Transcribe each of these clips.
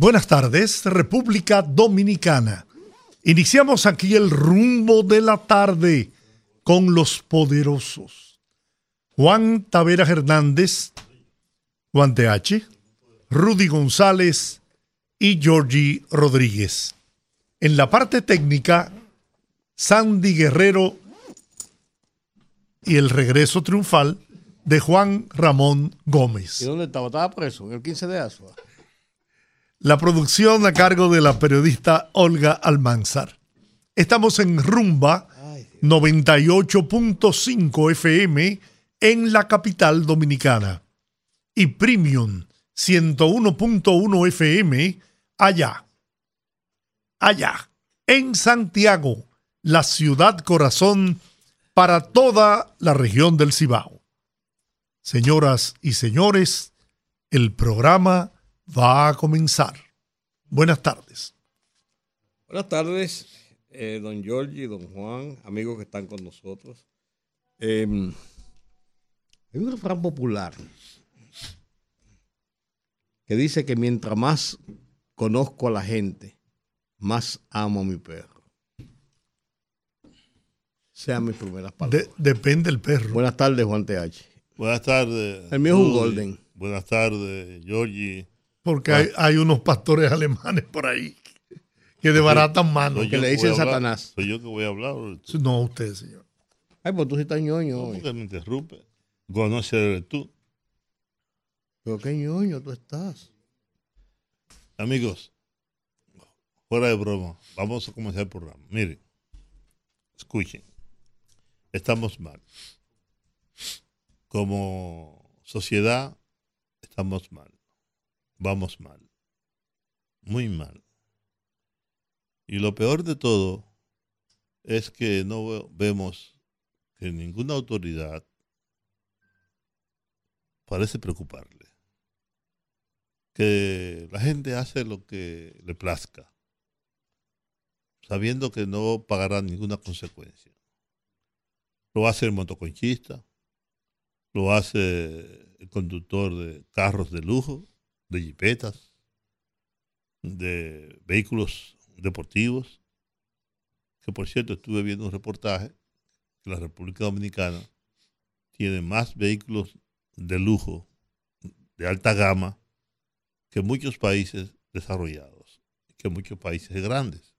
Buenas tardes, República Dominicana. Iniciamos aquí el rumbo de la tarde con los poderosos. Juan Tavera Hernández, Juan TH, Rudy González y Georgie Rodríguez. En la parte técnica, Sandy Guerrero y el regreso triunfal de Juan Ramón Gómez. ¿Y dónde estaba? Estaba preso, el 15 de Asua. La producción a cargo de la periodista Olga Almanzar. Estamos en Rumba 98.5 FM en la capital dominicana y Premium 101.1 FM allá. Allá, en Santiago, la ciudad corazón para toda la región del Cibao. Señoras y señores, el programa va a comenzar. Buenas tardes. Buenas tardes, eh, don Giorgi, don Juan, amigos que están con nosotros. Eh, hay un refrán popular que dice que mientras más conozco a la gente, más amo a mi perro. Sean mis primeras palabras. De- depende del perro. Buenas tardes, Juan TH. Buenas tardes. El mío es un golden. Buenas tardes, Georgie. Porque hay, hay unos pastores alemanes por ahí que desbaratan manos. Que le dicen. Satanás. Soy yo que voy a hablar. No, usted, señor. Ay, pues tú sí estás ñoño ¿Por hoy. qué me interrumpe? Conoce eres tú. Pero qué ñoño tú estás. Amigos, fuera de broma, vamos a comenzar el programa. Miren, escuchen. Estamos mal. Como sociedad, estamos mal. Vamos mal. Muy mal. Y lo peor de todo es que no ve- vemos que ninguna autoridad parece preocuparle. Que la gente hace lo que le plazca, sabiendo que no pagará ninguna consecuencia. Lo hace el motoconchista, lo hace el conductor de carros de lujo, de jipetas, de vehículos deportivos, que por cierto estuve viendo un reportaje que la República Dominicana tiene más vehículos de lujo, de alta gama, que muchos países desarrollados, que muchos países grandes.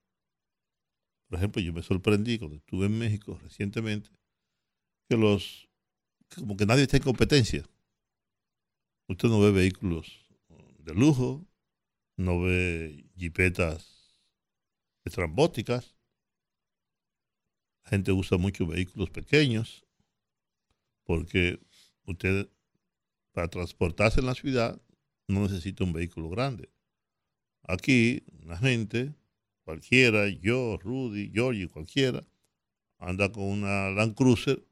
Por ejemplo, yo me sorprendí cuando estuve en México recientemente, que los, como que nadie está en competencia. Usted no ve vehículos de lujo, no ve jipetas estrambóticas, la gente usa muchos vehículos pequeños, porque usted para transportarse en la ciudad no necesita un vehículo grande. Aquí la gente, cualquiera, yo, Rudy, Georgie, cualquiera, anda con una Land Cruiser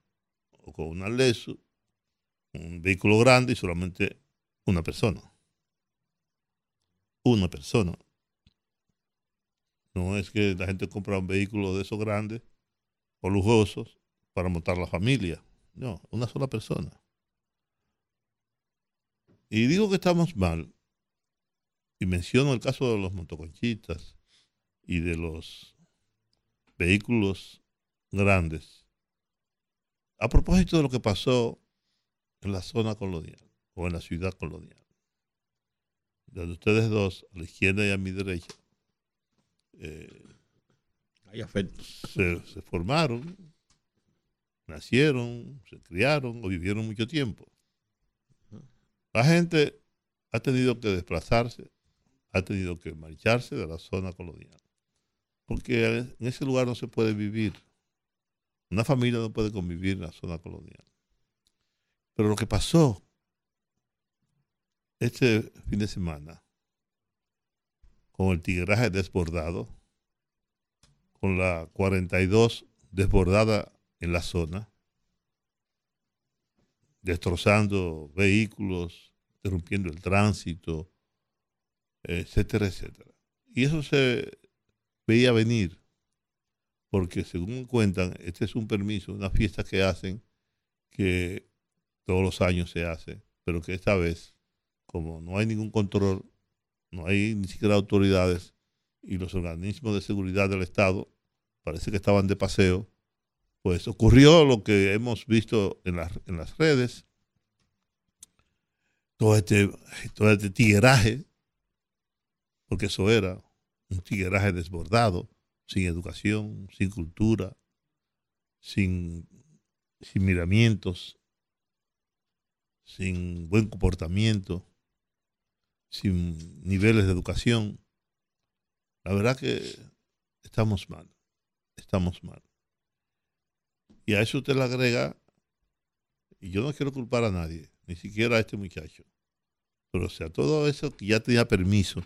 o con una Lexus, un vehículo grande y solamente una persona. Una persona. No es que la gente compra un vehículo de esos grandes o lujosos para montar la familia. No, una sola persona. Y digo que estamos mal, y menciono el caso de los motoconchistas y de los vehículos grandes, a propósito de lo que pasó en la zona colonial o en la ciudad colonial, donde ustedes dos, a la izquierda y a mi derecha, eh, Hay se, se formaron, nacieron, se criaron o vivieron mucho tiempo. La gente ha tenido que desplazarse, ha tenido que marcharse de la zona colonial, porque en ese lugar no se puede vivir. Una familia no puede convivir en la zona colonial. Pero lo que pasó este fin de semana con el tigueraje desbordado, con la 42 desbordada en la zona, destrozando vehículos, interrumpiendo el tránsito, etcétera, etcétera. Y eso se veía venir, porque según cuentan, este es un permiso, una fiesta que hacen, que todos los años se hace, pero que esta vez, como no hay ningún control, no hay ni siquiera autoridades, y los organismos de seguridad del Estado parece que estaban de paseo, pues ocurrió lo que hemos visto en, las, en las redes, todo este, todo este tigueraje, porque eso era un tigueraje desbordado, sin educación, sin cultura, sin, sin miramientos, sin buen comportamiento, sin niveles de educación. La verdad que estamos mal, estamos mal. Y a eso usted le agrega, y yo no quiero culpar a nadie, ni siquiera a este muchacho, pero o sea, todo eso que ya tenía permiso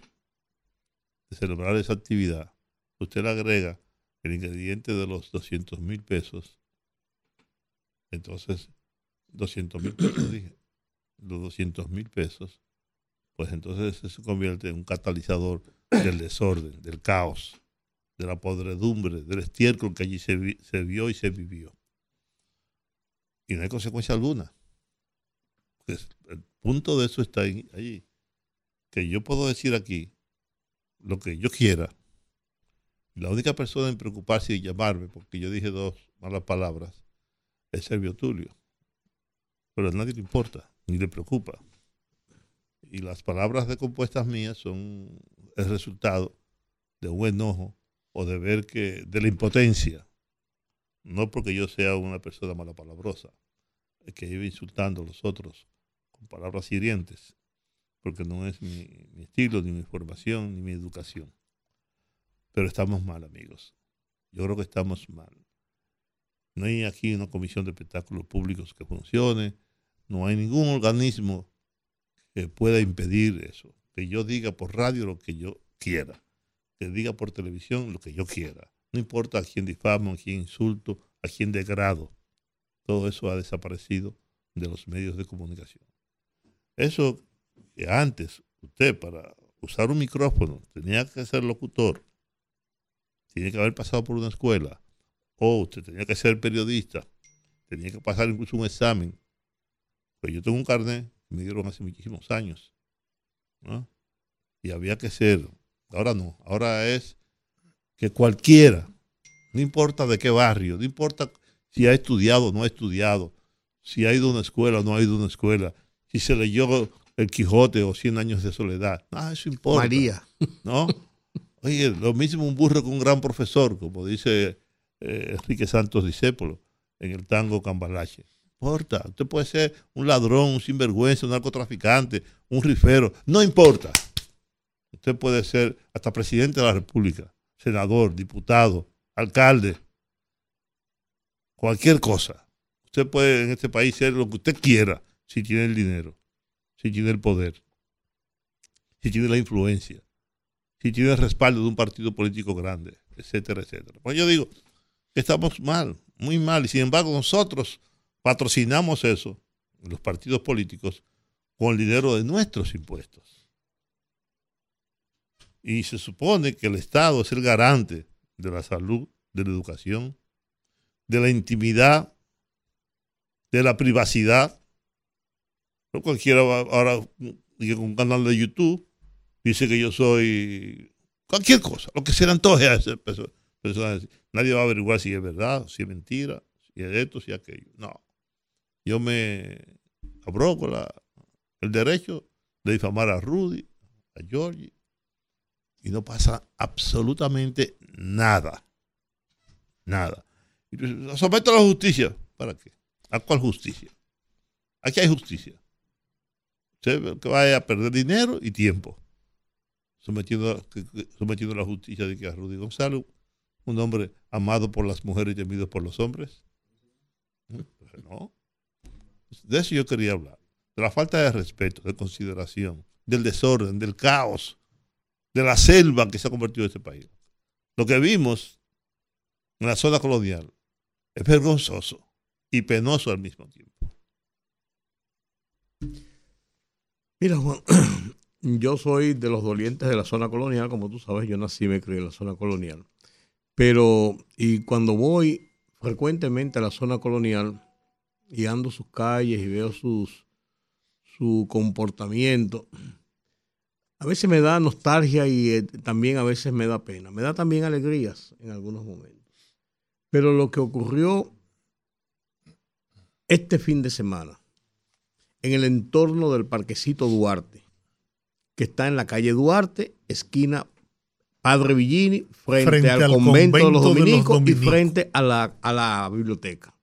de celebrar esa actividad, usted le agrega el ingrediente de los 200 mil pesos, entonces, 200 mil pesos, dije, los 200 mil pesos, pues entonces eso se convierte en un catalizador del desorden, del caos, de la podredumbre, del estiércol que allí se, se vio y se vivió. Y no hay consecuencia alguna. Pues el punto de eso está allí. Que yo puedo decir aquí lo que yo quiera. La única persona en preocuparse y llamarme, porque yo dije dos malas palabras, es Servio Tulio. Pero a nadie le importa, ni le preocupa. Y las palabras de compuestas mías son el resultado de un enojo o de ver que, de la impotencia. No porque yo sea una persona malapalabrosa, que iba insultando a los otros con palabras hirientes, porque no es mi, estilo, ni mi formación, ni mi educación. Pero estamos mal, amigos. Yo creo que estamos mal. No hay aquí una comisión de espectáculos públicos que funcione, no hay ningún organismo que pueda impedir eso. Que yo diga por radio lo que yo quiera, que diga por televisión lo que yo quiera. No importa a quién difamo, a quién insulto, a quién degrado. Todo eso ha desaparecido de los medios de comunicación. Eso que antes usted para usar un micrófono tenía que ser locutor, tiene que haber pasado por una escuela, o usted tenía que ser periodista, tenía que pasar incluso un examen. Pues yo tengo un carnet me dieron hace muchísimos años. Y había que ser, ahora no, ahora es que cualquiera, no importa de qué barrio, no importa si ha estudiado o no ha estudiado, si ha ido a una escuela o no ha ido a una escuela, si se leyó El Quijote o Cien años de soledad. Ah, eso importa. María. ¿No? Oye, lo mismo un burro que un gran profesor, como dice eh, Enrique Santos Discépolo en el tango Cambalache. Importa. Usted puede ser un ladrón, un sinvergüenza, un narcotraficante, un rifero. No importa. Usted puede ser hasta presidente de la República, senador, diputado, alcalde, cualquier cosa. Usted puede en este país ser lo que usted quiera si tiene el dinero, si tiene el poder, si tiene la influencia, si tiene el respaldo de un partido político grande, etcétera, etcétera. Pues yo digo, estamos mal, muy mal, y sin embargo nosotros patrocinamos eso, los partidos políticos, con el dinero de nuestros impuestos. Y se supone que el Estado es el garante de la salud, de la educación, de la intimidad, de la privacidad. No cualquiera ahora con un canal de YouTube dice que yo soy cualquier cosa, lo que se le antoje a. Nadie va a averiguar si es verdad, si es mentira, si es esto, si es aquello. No. Yo me abrogo la, el derecho de difamar a Rudy, a Georgie, y no pasa absolutamente nada. Nada. Y someto a la justicia. ¿Para qué? ¿A cuál justicia? Aquí hay justicia. Usted que vaya a perder dinero y tiempo. Sometiendo, sometiendo a la justicia de que a Rudy Gonzalo, un hombre amado por las mujeres y temido por los hombres. Pues no. De eso yo quería hablar. De la falta de respeto, de consideración, del desorden, del caos de la selva que se ha convertido este país. Lo que vimos en la zona colonial es vergonzoso y penoso al mismo tiempo. Mira, Juan, yo soy de los dolientes de la zona colonial, como tú sabes, yo nací y me crié en la zona colonial. Pero, y cuando voy frecuentemente a la zona colonial y ando sus calles y veo sus, su comportamiento, a veces me da nostalgia y eh, también a veces me da pena. Me da también alegrías en algunos momentos. Pero lo que ocurrió este fin de semana en el entorno del parquecito Duarte, que está en la calle Duarte, esquina Padre Villini, frente, al, convento, de, los dominicos, y frente a la, a la biblioteca.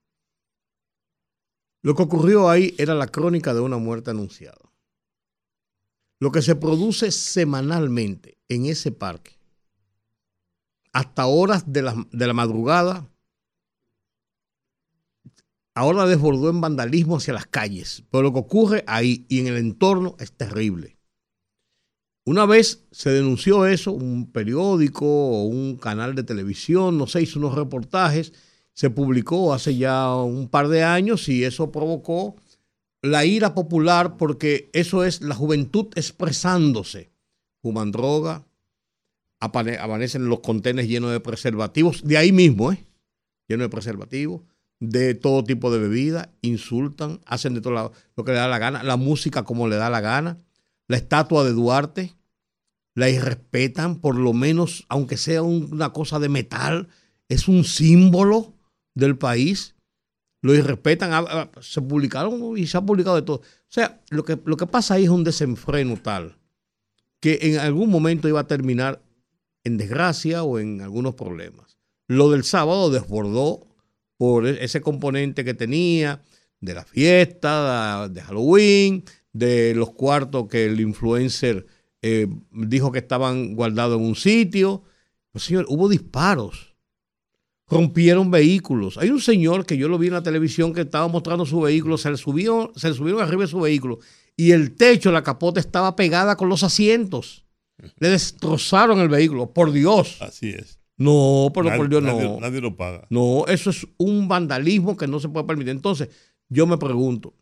Lo que ocurrió ahí era la crónica de una muerte anunciada. Lo que se produce semanalmente en ese parque, hasta horas de la, de la madrugada, ahora desbordó en vandalismo hacia las calles. Pero lo que ocurre ahí y en el entorno es terrible. Una vez se denunció eso, un periódico o un canal de televisión, no sé, hizo unos reportajes, se publicó hace ya un par de años y eso provocó la ira popular porque eso es la juventud expresándose. Fuman droga, amanecen los contenes llenos de preservativos, de ahí mismo, ¿eh? Lleno de preservativos de todo tipo de bebida, insultan, hacen de todo lo que le da la gana, la música como le da la gana, la estatua de Duarte, la irrespetan, por lo menos, aunque sea una cosa de metal, es un símbolo del país, lo irrespetan, ah, ah, se publicaron y se ha publicado de todo. O sea, lo que, lo que pasa ahí es un desenfreno tal, que en algún momento iba a terminar en desgracia o en algunos problemas. Lo del sábado desbordó por e-, ese componente que tenía de la fiesta, de Halloween, de los cuartos que el influencer eh, dijo que estaban guardados en un sitio. Pues, señor, hubo disparos. Rompieron vehículos. Hay un señor que yo lo vi en la televisión que estaba mostrando su vehículo, se le, subió, se le subieron arriba de su vehículo y el techo, la capota estaba pegada con los asientos. Le destrozaron el vehículo, por Dios. Así es. No, pero por Dios no. Nadie lo paga. No, eso es un vandalismo que no se puede permitir. Entonces, yo me pregunto,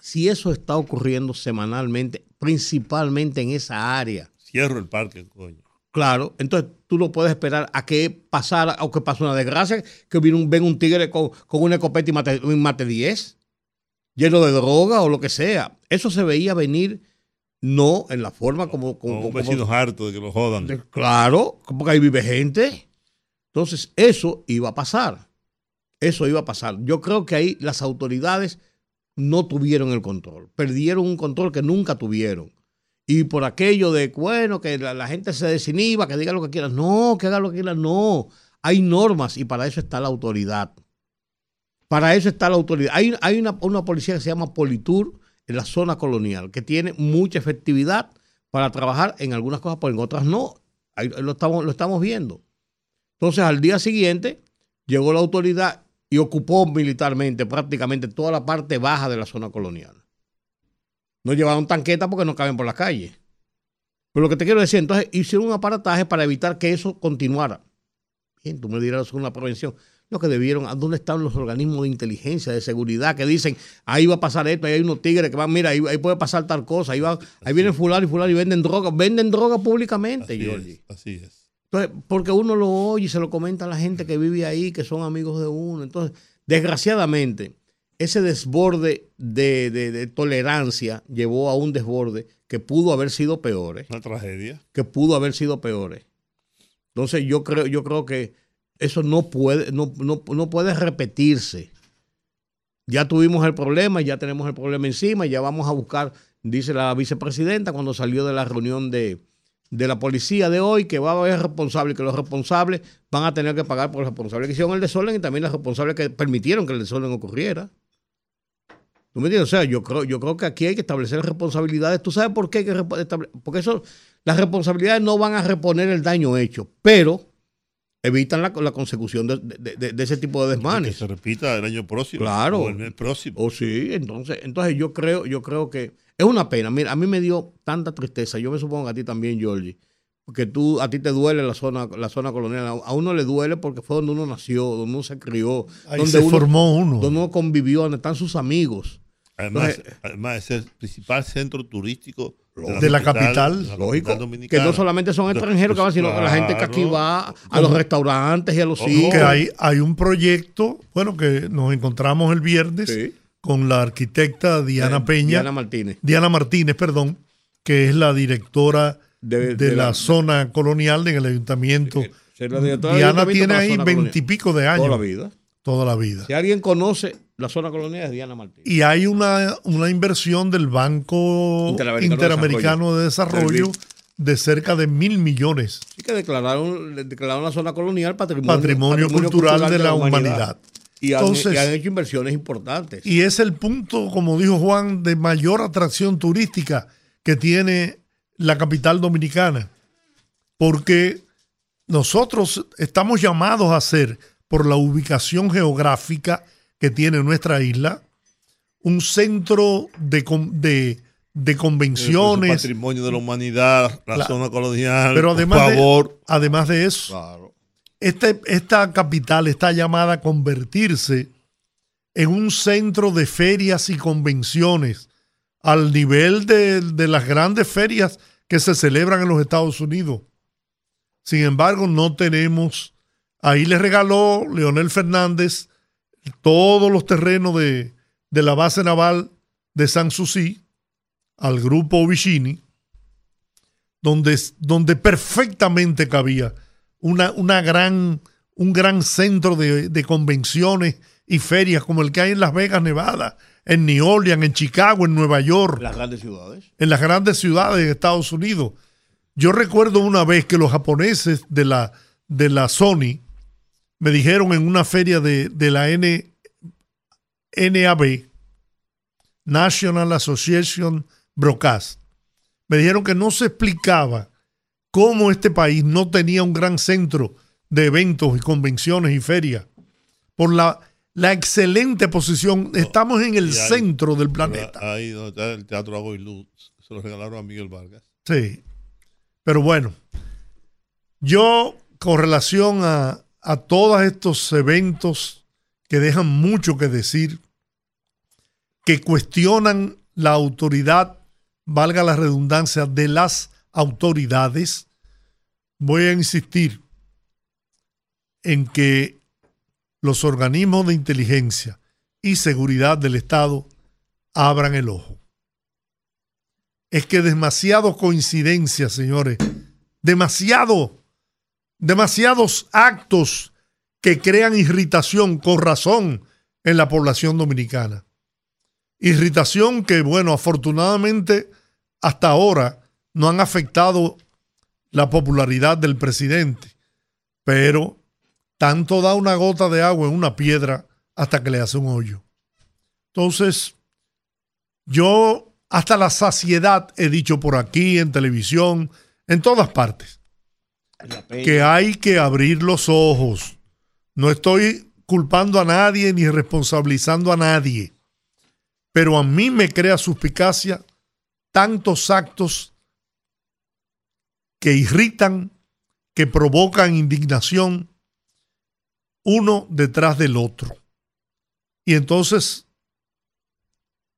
si eso está ocurriendo semanalmente, principalmente en esa área. Cierro el parque, coño. Claro, entonces tú no puedes esperar a que pasara o que pase una desgracia, que viene un, ven un tigre con, una escopeta y mate, mate 10, lleno de droga o lo que sea. Eso se veía venir no en la forma como... como, un vecino harto de que lo jodan. claro, porque ahí vive gente. Entonces, eso iba a pasar. Eso iba a pasar. Yo creo que ahí las autoridades no tuvieron el control. Perdieron un control que nunca tuvieron. Y por aquello de, bueno, que la, gente se desinhiba, que diga lo que quiera. No, que haga lo que quiera. No. Hay normas y para eso está la autoridad. Para eso está la autoridad. Hay, una, policía que se llama Politur en la zona colonial, que tiene mucha efectividad para trabajar en algunas cosas, pero en otras no. Ahí lo estamos viendo. Entonces, al día siguiente, llegó la autoridad y ocupó militarmente prácticamente toda la parte baja de la zona colonial. No llevaron tanquetas porque no caben por la calle. Pero lo que te quiero decir, entonces hicieron un aparataje para evitar que eso continuara. Bien, tú me dirás una prevención lo que debieron, ¿dónde están los organismos de inteligencia, de seguridad que dicen, ahí va a pasar esto, ahí hay unos tigres que van, mira, ahí, puede pasar tal cosa, ahí, va, ahí vienen fulano y fulano y venden droga, venden droga públicamente, así así es. Entonces, porque uno lo oye y se lo comenta a la gente que vive ahí, que son amigos de uno. Entonces, desgraciadamente, ese desborde de, de tolerancia llevó a un desborde que pudo haber sido peor. Una tragedia. Que pudo haber sido peor. Entonces, yo creo, yo creo que eso no puede, no, puede repetirse. Ya tuvimos el problema, ya tenemos el problema encima, ya vamos a buscar, dice la vicepresidenta cuando salió de la reunión de, la policía de hoy, que va a haber responsables, que los responsables van a tener que pagar por los responsables que hicieron el desorden y también los responsables que permitieron que el desorden ocurriera. ¿Tú me entiendes? O sea, yo creo, yo creo que aquí hay que establecer responsabilidades. ¿Tú sabes por qué hay que Porque eso, las responsabilidades no van a reponer el daño hecho, pero evitan la, consecución de, ese tipo de desmanes. Que se repita el año próximo. Claro. O el mes próximo. O oh, sí, entonces, entonces yo creo, yo creo que es una pena. Mira, a mí me dio tanta tristeza, yo me supongo que a ti también, Georgie, porque tú, a ti te duele la zona, la zona colonial. A, a uno le duele porque fue donde uno nació, donde uno se crió, Ahí donde se uno, formó uno. donde uno convivió, donde están sus amigos. Además, Entonces- además es el principal centro turístico De la capital. de la Lógico, capital que no solamente son extranjeros que van, sino la gente que aquí Claro. va a los restaurantes y a los Ojo. sitios. que hay, hay un proyecto, bueno, que nos encontramos el viernes Sí. con la arquitecta Diana Eh, Peña, Diana Diana, Martínez. Martínez, perdón, que es la directora De- de, de la, la- zona colonial en el ayuntamiento. Diana ayuntamiento tiene ahí veintipico de años, Toda la vida. toda la vida. Si alguien conoce la zona colonial es Diana Martínez. Y hay una, una inversión del Banco Interamericano Interamericano, de de Desarrollo de cerca de mil millones Sí que declararon, declararon la zona colonial patrimonio, patrimonio, cultural, de la humanidad. Y han, Entonces- y han hecho inversiones importantes. Y es el punto, como dijo Juan, de mayor atracción turística que tiene la capital dominicana. Porque nosotros estamos llamados a ser, por la ubicación geográfica que tiene nuestra isla, un centro de, de, de El convenciones. patrimonio de la humanidad, la La- zona colonial. Pero además por de, favor. además de eso, Claro. este- esta capital está llamada a convertirse en un centro de ferias y convenciones al nivel de, de las grandes ferias que se celebran en los Estados Unidos. Sin embargo, no tenemos, ahí le regaló Leonel Fernández todos los terrenos de, de la base naval de San Susi al grupo Vicini, donde, donde perfectamente cabía una, una gran, un gran centro de, de convenciones y ferias como el que hay en Las Vegas, Nevada, en New Orleans, en Chicago, en Nueva York, Las grandes ciudades. en las grandes ciudades de Estados Unidos. Yo recuerdo una vez que los japoneses de la, de la Sony me dijeron en una feria de, de la N, NAB, National Association Broadcast, me dijeron que no se explicaba cómo este país no tenía un gran centro de eventos y convenciones y ferias. Por la, la excelente posición, estamos en el centro del planeta. Ahí donde está el Teatro Agua y Luz. Se lo regalaron a Miguel Vargas. Sí. Pero bueno, yo con relación a, a todos estos eventos que dejan mucho que decir, que cuestionan la autoridad, valga la redundancia, de las autoridades, voy a insistir en que los organismos de inteligencia y seguridad del Estado abran el ojo. Es que demasiado coincidencia, señores, demasiado, demasiados actos que crean irritación con razón en la población dominicana. Irritación que, bueno, afortunadamente hasta ahora no han afectado la popularidad del presidente, pero tanto da una gota de agua en una piedra hasta que le hace un hoyo. Entonces, yo hasta la saciedad he dicho por aquí, en televisión, en todas partes, que hay que abrir los ojos. No estoy culpando a nadie ni responsabilizando a nadie, pero a mí me crea suspicacia tantos actos que irritan, que provocan indignación, uno detrás del otro. Y entonces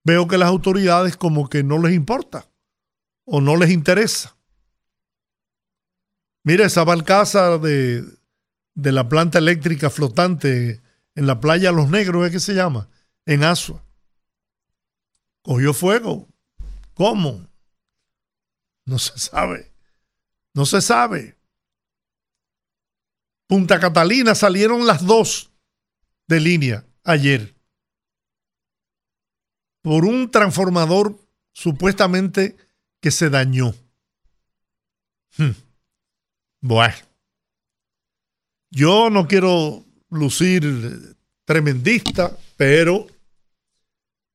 veo que las autoridades como que no les importa o no les interesa. Mira esa barcaza de, de la planta eléctrica flotante en la playa Los Negros, ¿es que se llama? En Asua. Cogió fuego. ¿Cómo? No se sabe. No se sabe. Punta Catalina salieron las dos de línea ayer por un transformador supuestamente que se dañó. Hmm. Bueno, yo no quiero lucir tremendista, pero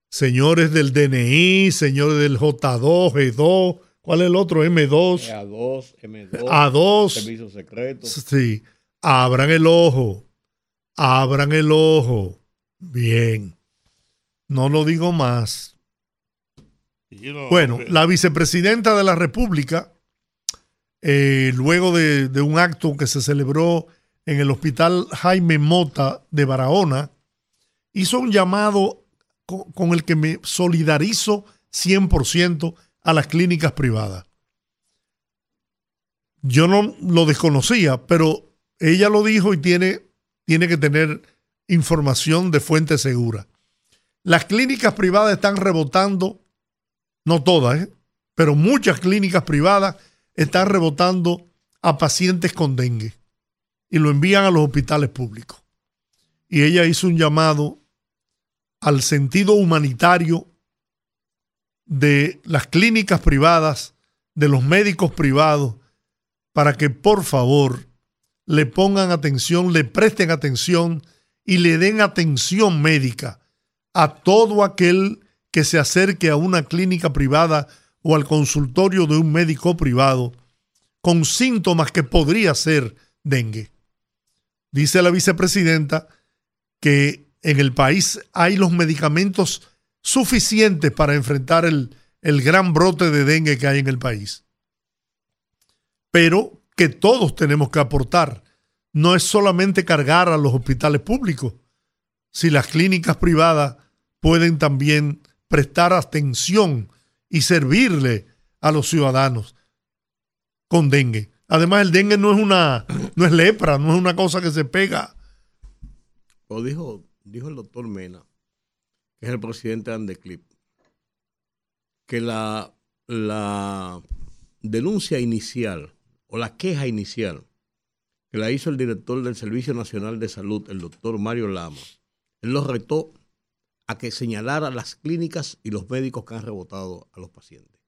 señores del DNI, señores del J2, G2, ¿cuál es el otro? M2, A2, M2, A2, servicios secretos. sí, abran el ojo, abran el ojo. Bien, no lo digo más. Bueno, la vicepresidenta de la República eh, luego de, un acto que se celebró en el Hospital Jaime Mota de Barahona, hizo un llamado co- con el que me solidarizo 100% a las clínicas privadas. Yo no lo desconocía, pero ella lo dijo y tiene, tiene que tener información de fuente segura. Las clínicas privadas están rebotando, no todas, ¿eh? pero muchas clínicas privadas están rebotando a pacientes con dengue y lo envían a los hospitales públicos. Y ella hizo un llamado al sentido humanitario de las clínicas privadas, de los médicos privados, para que por favor le pongan atención, le presten atención y le den atención médica a todo aquel que se acerque a una clínica privada o al consultorio de un médico privado con síntomas que podría ser dengue. Dice la vicepresidenta que en el país hay los medicamentos suficientes para enfrentar el, el gran brote de dengue que hay en el país. Pero que todos tenemos que aportar. No es solamente cargar a los hospitales públicos. Si las clínicas privadas pueden también prestar atención y servirle a los ciudadanos con dengue. Además, el dengue no es una, no es lepra, no es una cosa que se pega. Lo dijo, dijo el doctor Mena, que es el presidente de Andeclip, que la, la denuncia inicial o la queja inicial que la hizo el director del Servicio Nacional de Salud, el doctor Mario Lama, él lo retó a que señalara las clínicas y los médicos que han rebotado a los pacientes.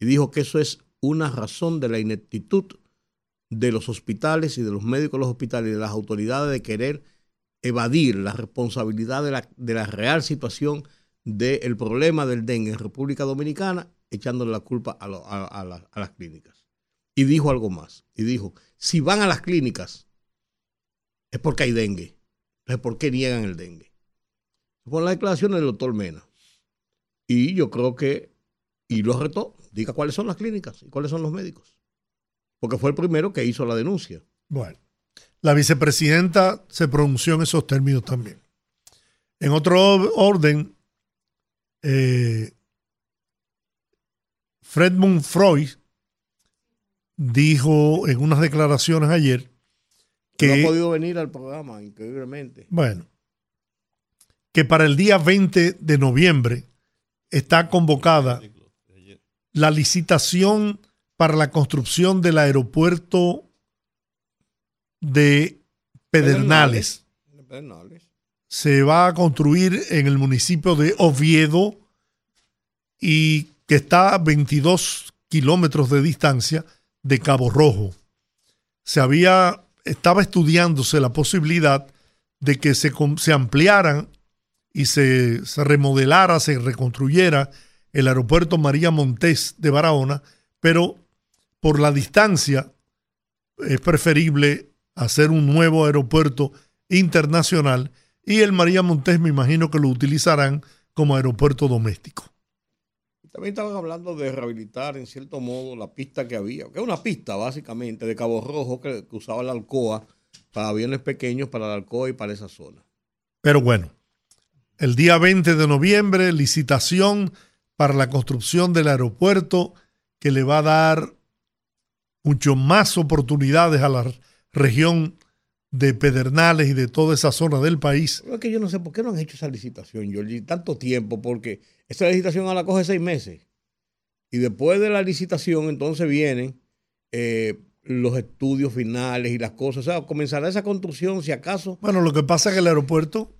Y dijo que eso es una razón de la ineptitud de los hospitales y de los médicos de los hospitales y de las autoridades de querer evadir la responsabilidad de la, de la real situación del problema del dengue en República Dominicana, echándole la culpa a, lo- a- a las clínicas. Y dijo algo más. Y dijo, si van a las clínicas, es porque hay dengue. Entonces, ¿por qué niegan el dengue? Fue la declaración del doctor Mena. Y yo creo que, y lo retó, diga cuáles son las clínicas y cuáles son los médicos. Porque fue el primero que hizo la denuncia. Bueno, la vicepresidenta se pronunció en esos términos también. En otro or- orden, eh, Fredmund Freud dijo en unas declaraciones ayer Que no ha podido venir al programa, increíblemente. bueno, que para el día 20 de noviembre está convocada la licitación para la construcción del aeropuerto de Pedernales. Pedernales. Se va a construir en el municipio de Oviedo y que está a 22 kilómetros de distancia de Cabo Rojo. Se había, estaba estudiándose la posibilidad de que se, se ampliaran y se, se remodelara, se reconstruyera el aeropuerto María Montés de Barahona, pero por la distancia es preferible hacer un nuevo aeropuerto internacional y el María Montés me imagino que lo utilizarán como aeropuerto doméstico. También estaban hablando de rehabilitar en cierto modo la pista que había, que es una pista básicamente de Cabo Rojo que, que usaba la Alcoa para aviones pequeños, para la Alcoa y para esa zona. Pero bueno, el día 20 de noviembre, licitación para la construcción del aeropuerto que le va a dar mucho más oportunidades a la región de Pedernales y de toda esa zona del país. Pero es que yo no sé por qué no han hecho esa licitación, Georgie, tanto tiempo, porque esa licitación ahora coge seis meses. Y después de la licitación, entonces vienen eh, los estudios finales y las cosas. O sea, comenzará esa construcción, si acaso. Bueno, lo que pasa es que el aeropuerto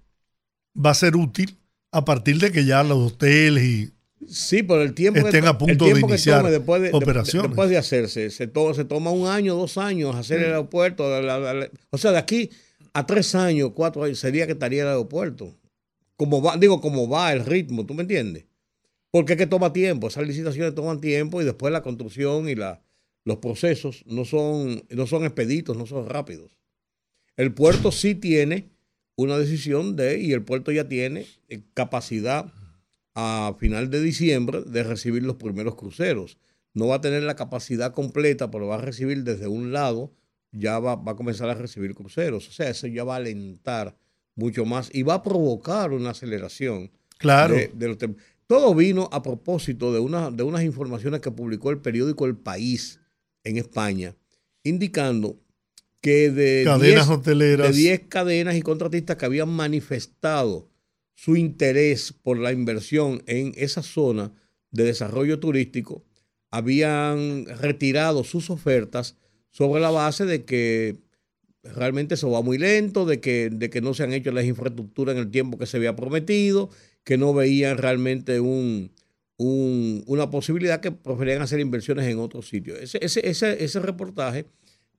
va a ser útil a partir de que ya los hoteles y Sí, pero el tiempo Estén a punto el de que iniciar tome después de, de- operaciones. después de hacerse, se, to- se toma un año, dos años hacer Mm. el aeropuerto. la- la- la- o sea, de aquí a tres años, cuatro años, sería que estaría el aeropuerto. Como va, digo, como va el ritmo, ¿tú me entiendes? Porque es que toma tiempo, esas licitaciones toman tiempo y después la construcción y la, los procesos no son, no son expeditos, no son rápidos. El puerto sí tiene una decisión de, y el puerto ya tiene eh, capacidad a final de diciembre de recibir los primeros cruceros. no va a tener la capacidad completa, pero va a recibir desde un lado, ya va, va a comenzar a recibir cruceros. O sea, eso ya va a alentar mucho más y va a provocar una aceleración. Claro. de- de los Todo vino a propósito de, una, de unas informaciones que publicó el periódico El País en España, indicando que de Cadenas 10 hoteleras. de 10 cadenas y contratistas que habían manifestado su interés por la inversión en esa zona de desarrollo turístico, habían retirado sus ofertas sobre la base de que realmente eso va muy lento, de que, de que no se han hecho las infraestructuras en el tiempo que se había prometido, que no veían realmente un, un- una posibilidad que preferían hacer inversiones en otros sitios. Ese, ese, ese, ese reportaje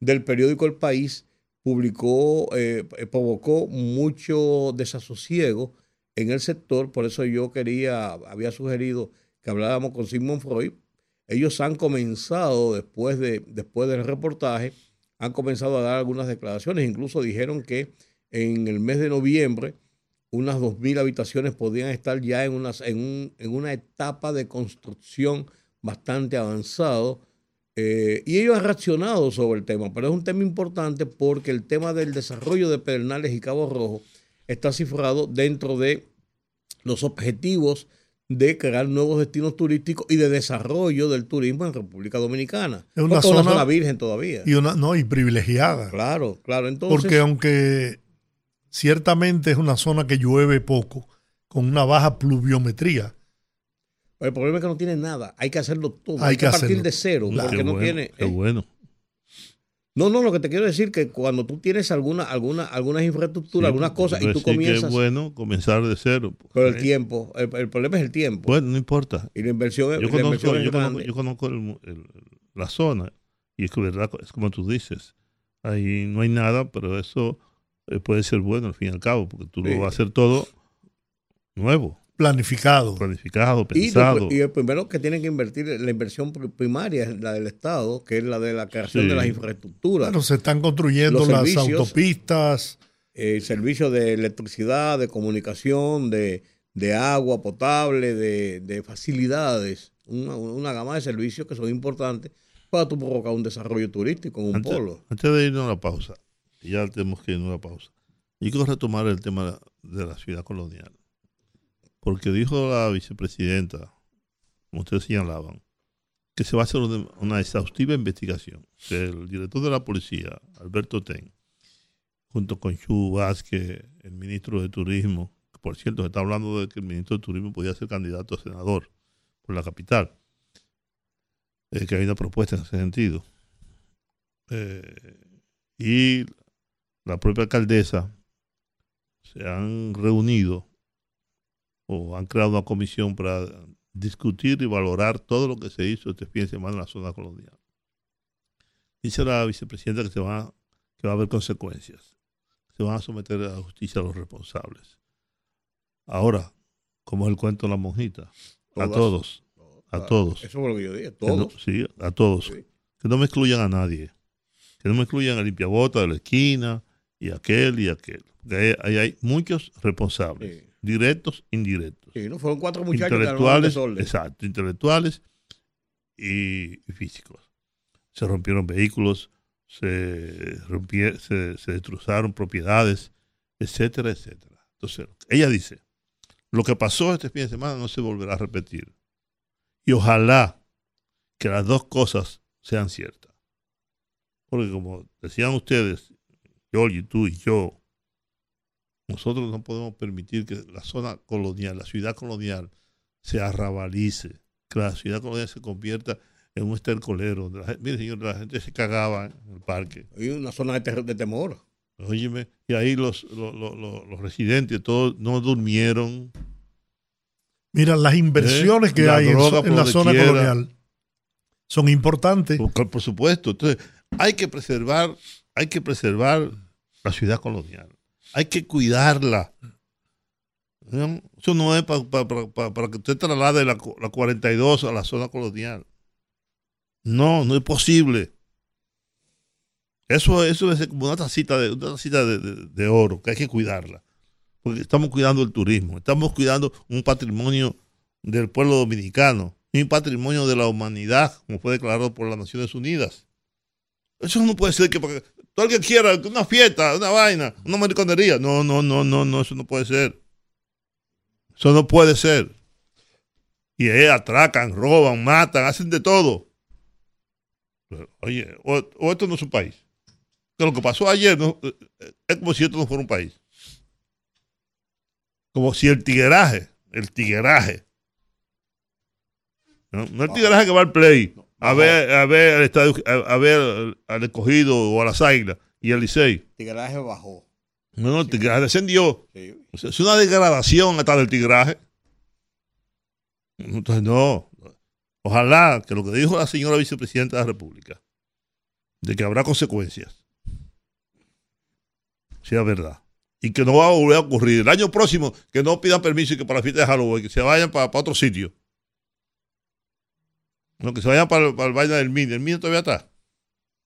del periódico El País publicó, eh, eh, provocó mucho desasosiego en el sector, por eso yo quería, había sugerido que habláramos con Sigmund Freud. Ellos han comenzado, después, de, después del reportaje, han comenzado a dar algunas declaraciones, incluso dijeron que en el mes de noviembre unas 2.000 habitaciones podían estar ya en, en, un- en una etapa de construcción bastante avanzado. Eh, y ellos han reaccionado sobre el tema, pero es un tema importante porque el tema del desarrollo de Pedernales y Cabo Rojo está cifrado dentro de los objetivos de crear nuevos destinos turísticos y de desarrollo del turismo en República Dominicana. Es una una zona- zona virgen todavía. Y una, no, y privilegiada. Claro, claro. Entonces, Porque aunque ciertamente es una zona que llueve poco, con una baja pluviometría, el problema es que no tiene nada. Hay que hacerlo todo. Hay que que partir de cero. Claro. Porque Qué no bueno, tiene. qué ¿eh? bueno. No, no, lo que te quiero decir que cuando tú tienes alguna, alguna, algunas infraestructuras, Sí, algunas cosas, y tú que comienzas. es bueno comenzar de cero. Pero el Eh, tiempo, el, el problema es el tiempo. Bueno, no importa. y la inversión, es- Yo la conozco, inversión es yo conozco, grande. yo conozco el- el- la zona y es que verdad, es como tú dices. Ahí no hay nada, pero eso eh, puede ser bueno al fin y al cabo, porque tú Sí. lo vas a hacer todo nuevo, planificado. planificado, pensado. y el primero que tienen que invertir, la inversión pri- primaria es la del Estado, que es la de la creación Sí. de las infraestructuras. Bueno, se están construyendo las autopistas. eh, servicios de electricidad, de comunicación, de, de agua potable, de, de facilidades, una, una gama de servicios que son importantes para tú provocar un desarrollo turístico en un antes, polo. antes de irnos a la pausa, ya tenemos que irnos a la pausa, yo quiero retomar el tema de la ciudad colonial. Porque dijo la vicepresidenta, como ustedes señalaban, que se va a hacer una, exhaustiva investigación. Que el director de la policía, Alberto Ten, junto con Chu Vázquez, el ministro de Turismo, por cierto se está hablando de que el ministro de Turismo podía ser candidato a senador por la capital, que hay una propuesta en ese sentido. Eh, y la propia alcaldesa se han reunido o han creado una comisión para discutir y valorar todo lo que se hizo este fin de semana en la zona colonial. Dice la vicepresidenta que, se va, que va a haber consecuencias. Se van a someter a la justicia a los responsables. Ahora, como es el cuento de la monjita, a todos, a todos. Eso fue lo que yo dije, no- todos. sí, a todos. Sí. Que no me excluyan a nadie. Que no me excluyan al limpiabota de la esquina y aquel y aquel. Ahí, ahí hay muchos responsables, Sí. Directos, indirectos. Sí, ¿no? Fueron cuatro muchachos intelectuales, exacto, intelectuales y, físicos. Se rompieron vehículos, se, rompie- se, se destrozaron propiedades, etcétera, etcétera. Entonces, ella dice, lo que pasó este fin de semana no se volverá a repetir. Y ojalá que las dos cosas sean ciertas. Porque como decían ustedes, Georgie, tú y yo, nosotros no podemos permitir que la zona colonial, la ciudad colonial, se arrabalice, que la ciudad colonial se convierta en un estercolero. donde la gente- mire, señor, la gente se cagaba en el parque. Hay una zona de, de temor. Óyeme, y ahí los, los, los- los- los residentes todos no durmieron. Mira, las inversiones Eh, que la hay en, la zona quiera. colonial son importantes. Por, por supuesto. Entonces, hay que preservar, hay que preservar la ciudad colonial. Hay que cuidarla. Eso no es pa- pa- pa- pa- para que usted traslade la, la 42 a la zona colonial. No, no es posible. Eso, eso es como una tacita de, una tacita de, de- de oro, que hay que cuidarla. Porque estamos cuidando el turismo, estamos cuidando un patrimonio del pueblo dominicano, ni patrimonio de la humanidad, como fue declarado por las Naciones Unidas. Eso no puede ser que todo el que quiera una fiesta, una vaina, una mariconería. No, no, no, no, no, eso no puede ser. Eso no puede ser. Y ahí atracan, roban, matan, hacen de todo. Pero, oye, o, esto no es un país. Que lo que pasó ayer no, es como si esto no fuera un país. Como si el tigueraje, el tigueraje. No, no el tigueraje que va al play a ver, a ver, al estadio, ver al escogido o a las águilas y al Licey. Tigraje bajó. No, no, el tigraje descendió. Sí. O sea, es una degradación hasta del tigraje. Entonces, no. Ojalá que lo que dijo la señora vicepresidenta de la República, de que habrá consecuencias, sea verdad. Y que no va a volver a ocurrir. El año próximo, que no pidan permiso y que para la fiesta de Halloween, que se vayan para, para otro sitio. No, que se vayan para, para el vaina del MIN. ¿El MIN todavía está?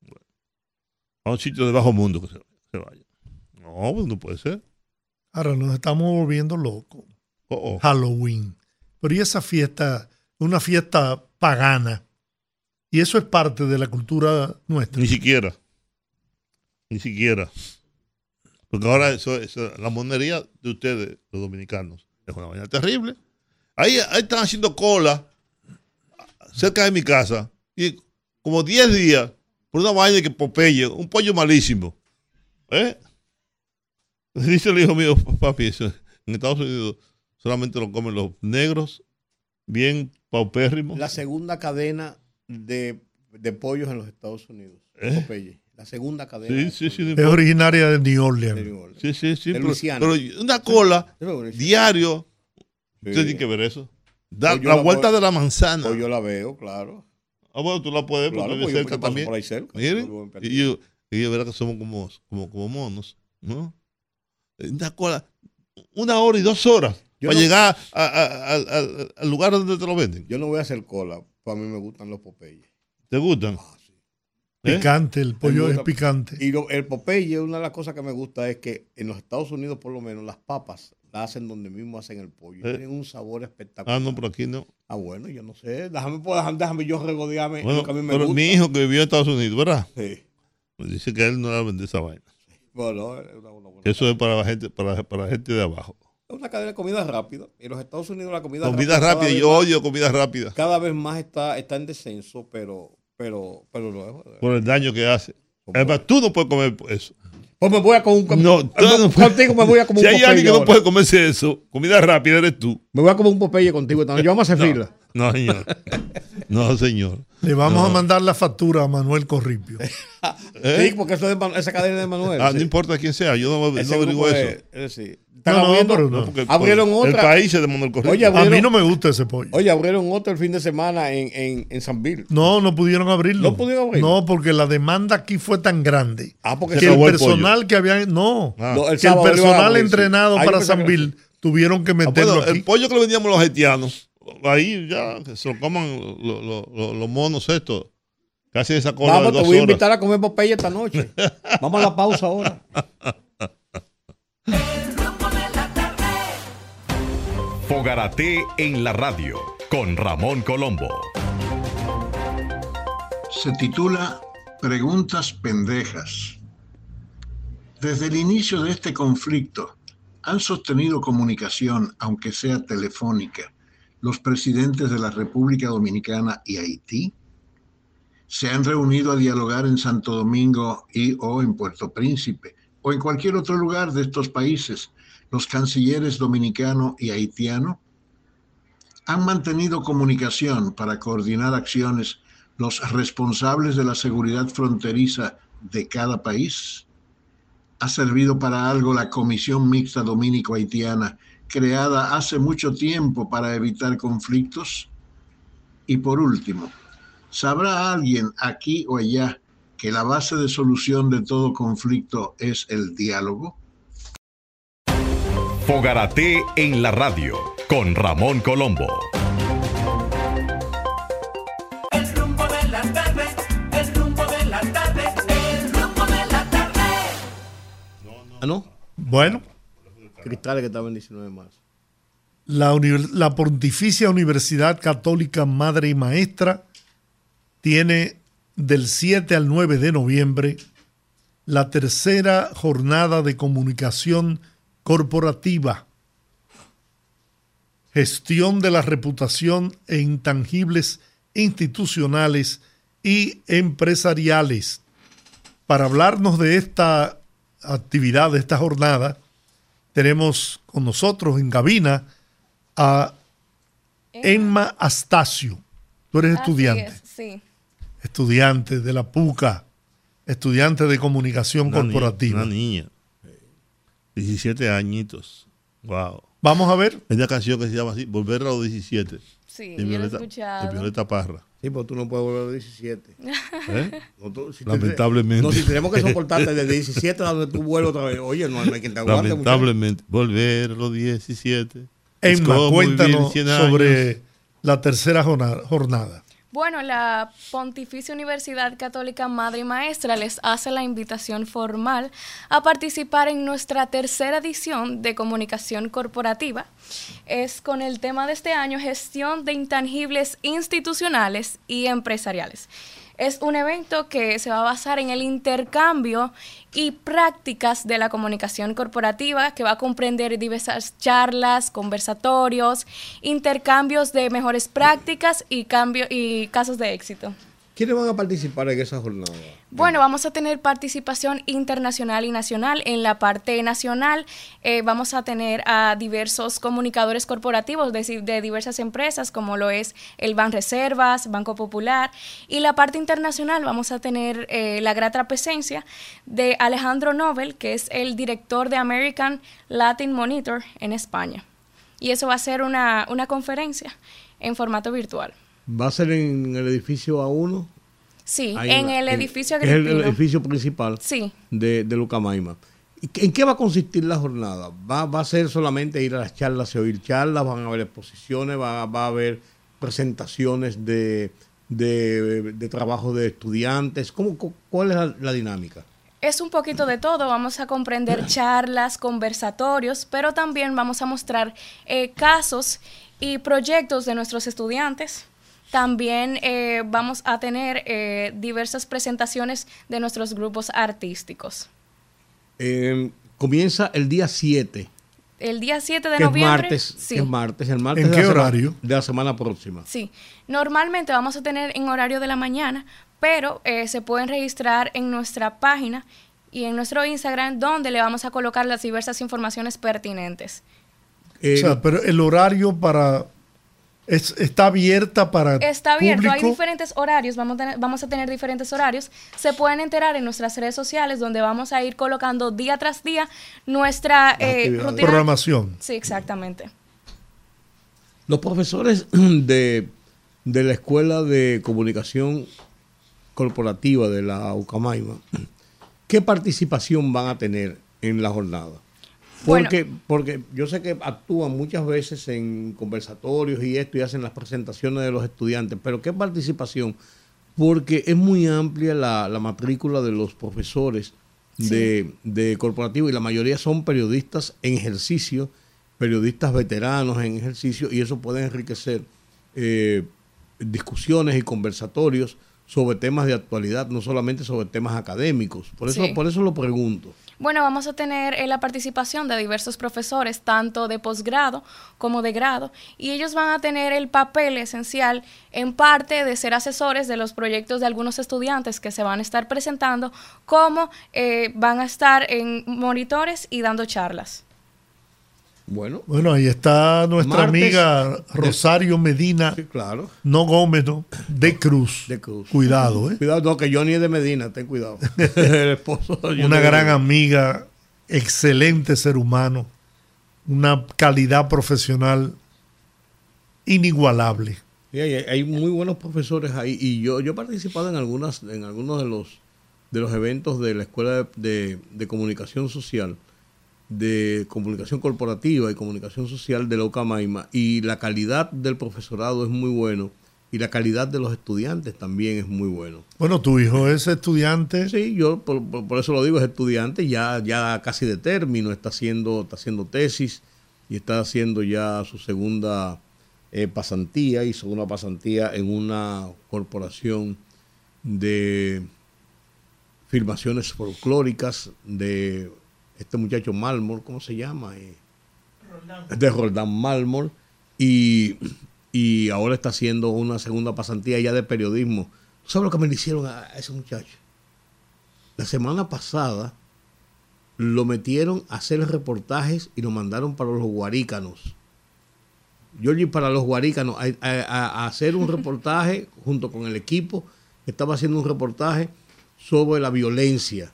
Bueno, a un sitio de bajo mundo que se, se vayan. No, pues no puede ser. Ahora nos estamos volviendo locos. Oh, oh. Halloween. Pero y esa fiesta, una fiesta pagana. Y eso es parte de la cultura nuestra. Ni siquiera. Ni siquiera. Porque ahora eso, eso- la monería de ustedes, los dominicanos, es una vaina terrible. Ahí, ahí están haciendo cola cerca de mi casa. Y como 10 días por una vaina que Popeye, un pollo malísimo. ¿Eh? Dice el hijo mío, papi, eso, en Estados Unidos solamente lo comen los negros, bien paupérrimos. La segunda cadena de, de pollos en los Estados Unidos. ¿Eh? Popeye. La segunda cadena. Sí, sí, sí. Es originaria de New de Orleans. New Orleans. Sí, sí, sí. De Pero, pero una cola diario. Sí. Usted tiene que ver eso. Da Pues la la vuelta puedo- de la manzana. Pues yo la veo, claro. Ah, bueno, tú la puedes ver Claro, porque pues yo cerca también. por ahí cerca. Miren, y yo, y yo verá que somos como, como, como monos, ¿no? Una cola, una hora y dos horas Yo para no- llegar a- a- al- al- al lugar donde te lo venden. Yo no voy a hacer cola. Para mí me gustan los Popeyes. ¿Te gustan? Ah, sí. ¿Eh? Picante, el pollo es picante. Y lo- el Popeye, una de las cosas que me gusta es que en los Estados Unidos, por lo menos, las papas hacen donde mismo hacen el pollo. Eh. Tienen un sabor espectacular. Ah, no, por aquí no. Ah, bueno, yo no sé. Déjame, pues, déjame, déjame yo regodearme en Bueno, lo que a mí me pero gusta. mi hijo que vivió en Estados Unidos, ¿verdad? Sí. Me dice que él no le vende esa vaina. Bueno, es una, una buena- Eso es para la gente, para, para la gente de abajo. es una cadena de comida rápida. En los Estados Unidos la comida, Comida rápida, vez yo odio comida rápida. Cada vez más está, está en descenso, pero, pero, pero luego. Por el daño que hace. Además, tú no puedes comer eso. Pues me voy a con un No, no contigo me voy a comer Si un hay Popeye alguien que no puede comerse eso, comida rápida eres tú. Me voy a comer un Popeye contigo. noche. Yo vamos a hacer fila. No, señor. No, señor. Le vamos No. a mandar la factura a Manuel Corripio. ¿Eh? Sí, porque eso es esa cadena de Manuel. Ah, sí. no importa quién sea, yo no, no averiguo eso. es- es sí. Están No, no, abriendo- pero no. Porque el- Abrieron el, otra. país es de Manuel Correa. Oye, A mí no me gusta ese pollo. Oye, abrieron otro el fin de semana en, en, en San Bill. No, no pudieron abrirlo. ¿No pudieron abrirlo? No, porque la demanda aquí fue tan grande Ah, porque Se que el el personal que había. No, Ah. No, que el lo personal abrir, entrenado para San Bill tuvieron que Ah, meterlo bueno, aquí. el pollo que le vendíamos los haitianos, ahí ya se lo coman lo- lo- lo- los monos estos. Casi esa cola Vamos, de te dos voy a invitar a comer Popeye esta noche. Vamos a la pausa ahora. Fogarate en la radio con Ramón Colombo. se titula Preguntas pendejas. Desde el inicio de este conflicto, han sostenido comunicación, aunque sea telefónica, los presidentes de la República Dominicana y Haití. Se han reunido a dialogar en Santo Domingo y o en Puerto Príncipe o en cualquier otro lugar de estos países los cancilleres dominicano y haitiano. Han mantenido comunicación para coordinar acciones los responsables de la seguridad fronteriza de cada país? ¿Ha servido para algo la Comisión Mixta Dominico-Haitiana, creada hace mucho tiempo para evitar conflictos? Y por último, ¿sabrá alguien aquí o allá que la base de solución de todo conflicto es el diálogo? Fogarate en la radio con Ramón Colombo. El rumbo de la tarde, el rumbo de la tarde, el rumbo de la tarde. Ah, no. Bueno, Cristales que estaba en 19 de marzo. la, la Pontificia Universidad Católica Madre y Maestra tiene del 7 al 9 de noviembre la tercera jornada de comunicación corporativa, gestión de la reputación e intangibles institucionales y empresariales. Para hablarnos de esta actividad, de esta jornada, tenemos con nosotros en cabina a Emma Astacio. Tú eres Así estudiante, es, sí. estudiante de la PUCA, estudiante de comunicación Una ni- corporativa. Una niña. 17 añitos. Wow. Vamos a ver. Hay una canción que se llama así, Volver a los 17. Sí, de yo lo he Violeta, escuchado. de Violeta Parra. Sí, pero tú no puedes volver a los 17. ¿eh? No, tú- si te- Lamentablemente. No, si tenemos que soportarte desde 17 a donde tú vuelves otra vez. Oye, no, no hay quien te aguante. muchacho. Lamentablemente. Volver a los 17. Es Emma, cuéntanos 100 años. sobre la tercera jorna- jornada. Bueno, la Pontificia Universidad Católica Madre y Maestra les hace la invitación formal a participar en nuestra tercera edición de comunicación corporativa. Es con el tema de este año, gestión de intangibles institucionales y empresariales. Es un evento que se va a basar en el intercambio y prácticas de la comunicación corporativa, que va a comprender diversas charlas, conversatorios, intercambios de mejores prácticas y, cambio, y casos de éxito. ¿Quiénes van a participar en esa jornada? Bueno, vamos a tener participación internacional y nacional. En la parte nacional eh, vamos a tener a diversos comunicadores corporativos de, diversas empresas, como lo es el Ban Reservas, Banco Popular. Y la parte internacional vamos a tener eh, la grata presencia de Alejandro Nobel, que es el director de American Latin Monitor en España. Y eso va a ser una, una conferencia en formato virtual. ¿Va a ser en el edificio A1? Sí, Ahí en el edificio Es el, edificio principal Sí. de, de Lucamaima. ¿Y qué- ¿En qué va a consistir la jornada? ¿Va, va a ser solamente ir a las charlas y oír charlas? ¿Van a haber exposiciones? ¿Va, va a haber presentaciones de, de, de trabajo de estudiantes? ¿Cómo, cu- ¿Cuál es la, la dinámica? Es un poquito de todo, vamos a comprender charlas, conversatorios, pero también vamos a mostrar eh, casos y proyectos de nuestros estudiantes. También eh, vamos a tener eh, diversas presentaciones de nuestros grupos artísticos. Eh, comienza el día 7, El día 7 de que es noviembre. martes. sí. que es martes, el martes ¿En de qué semana- horario? de la semana próxima. Sí, normalmente vamos a tener en horario de la mañana, pero eh, se pueden registrar en nuestra página y en nuestro Instagram, donde le vamos a colocar las diversas informaciones pertinentes. Eh, o sea, pero el horario para es- está abierta para Está abierto, hay diferentes horarios, vamos a, tener, vamos a tener diferentes horarios. Se pueden enterar en nuestras redes sociales, donde vamos a ir colocando día tras día nuestra eh, rutina. programación. Sí, exactamente. Los profesores de, de la Escuela de Comunicación Corporativa de la UCAMAIMA, ¿qué participación van a tener en la jornada? Bueno. Porque, porque yo sé que actúan muchas veces en conversatorios y esto y hacen las presentaciones de los estudiantes, pero ¿qué participación? Porque es muy amplia la, la matrícula de los profesores de, de corporativo y la mayoría son periodistas en ejercicio, periodistas veteranos en ejercicio y eso puede enriquecer eh, discusiones y conversatorios sobre temas de actualidad, no solamente sobre temas académicos. Por eso, Sí. por eso lo pregunto. Bueno, vamos a tener eh, la participación de diversos profesores, tanto de posgrado como de grado, y ellos van a tener el papel esencial en parte de ser asesores de los proyectos de algunos estudiantes que se van a estar presentando, como eh, van a estar en monitores y dando charlas. Bueno, Bueno, ahí está nuestra Martes amiga Rosario Medina, sí, claro. no Gómez, no, de Cruz. De Cruz. Cuidado, ¿eh? Cuidado, no, que Johnny es de Medina, ten cuidado. el esposo de Una gran amiga, excelente ser humano, una calidad profesional inigualable. Sí, hay, hay muy buenos profesores ahí y yo, yo he participado en algunas en algunos de los de los eventos de la escuela de, de- de comunicación social de comunicación corporativa y comunicación social de la UCAMAIMA y la calidad del profesorado es muy bueno y la calidad de los estudiantes también es muy bueno. Bueno, tu hijo es estudiante. Sí, yo por, por- eso lo digo, es estudiante, ya, ya casi de término, está haciendo, está haciendo tesis y está haciendo ya su segunda eh, pasantía, hizo una pasantía en una corporación de filmaciones folclóricas de este muchacho Malmor, ¿cómo se llama? Eh, de Roldán Malmor, y, y ahora está haciendo una segunda pasantía ya de periodismo. ¿Tú ¿Sabes lo que me le hicieron a, a ese muchacho? La semana pasada lo metieron a hacer reportajes y lo mandaron para los guarícanos. Georgie para los guarícanos a, a- a hacer un reportaje junto con el equipo estaba haciendo un reportaje sobre la violencia.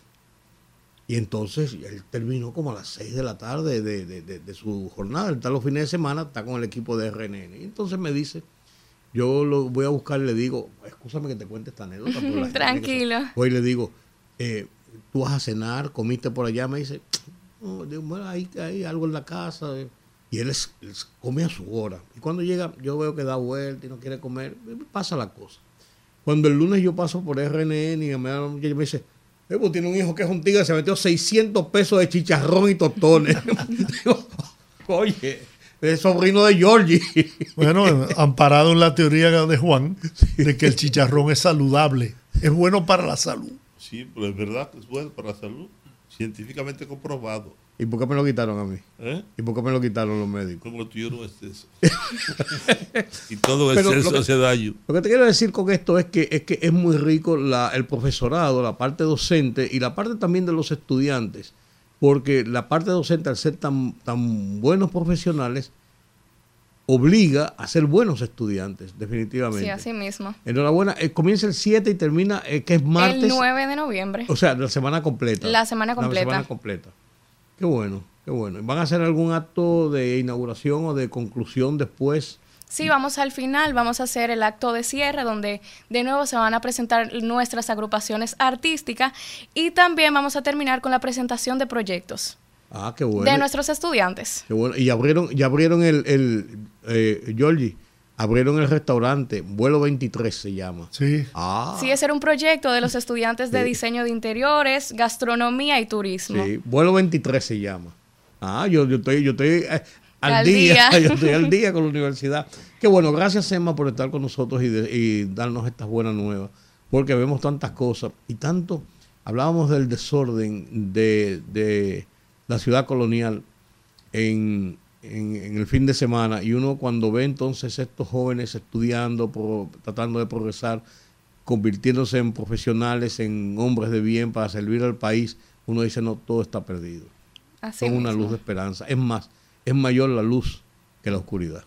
Y entonces él terminó como a las 6 de la tarde de, de- de- de su jornada. Él está los fines de semana, está con el equipo de RNN. Y entonces me dice, yo lo voy a buscar y le digo, escúchame que te cuente esta anécdota. la Tranquilo. que- Voy y le digo, eh, tú vas a cenar, comiste por allá. Me dice, no, digo, bueno, hay, hay algo en la casa. eh. Y él, es- él come a su hora. Y cuando llega, yo veo que da vuelta y no quiere comer, pasa la cosa. Cuando el lunes yo paso por RNN y me, me dice, pues tiene un hijo que es un tigre, se metió 600 pesos de chicharrón y tostones. Digo, Oye, es sobrino de Georgie. Bueno, amparado en la teoría de Juan de que el chicharrón es saludable, es bueno para la salud. Sí, pero es verdad que es bueno para la salud. Científicamente comprobado. ¿Y por qué me lo quitaron a mí? ¿eh? ¿Y por qué me lo quitaron los médicos? Como tuyo no es eso. y todo Pero exceso hace daño. Lo que te quiero decir con esto es que es, que es muy rico la- el profesorado, la parte docente y la parte también de los estudiantes, porque la parte docente, al ser tan, tan buenos profesionales, obliga a ser buenos estudiantes, definitivamente. Sí, así mismo. Enhorabuena, eh, comienza el 7 y termina, eh, que es martes. El 9 de noviembre. O sea, la semana completa. La semana completa. La semana completa. Qué bueno, qué bueno. ¿Van a hacer algún acto de inauguración o de conclusión después? Sí, vamos al final, vamos a hacer el acto de cierre donde de nuevo se van a presentar nuestras agrupaciones artísticas y también vamos a terminar con la presentación de proyectos Ah, qué bueno. de nuestros estudiantes. Qué bueno. Y abrieron, ya abrieron el, el eh, Georgie, abrieron el restaurante, vuelo 23 se llama. Sí. Ah, Sí, ese era un proyecto de los estudiantes de Sí. diseño de interiores, gastronomía y turismo. sí, vuelo 23 se llama. Ah, yo, yo estoy, yo estoy eh, al, Al día, día. yo estoy al día con la universidad. Qué bueno, gracias Emma por estar con nosotros y, de- y darnos estas buenas nuevas, porque vemos tantas cosas y tanto, hablábamos del desorden de, de la ciudad colonial en, en- en el fin de semana y uno cuando ve entonces estos jóvenes estudiando, pro- tratando de progresar, convirtiéndose en profesionales, en hombres de bien para servir al país, uno dice, no, todo está perdido. Así Son una luz de esperanza. Es más, es mayor la luz que la oscuridad.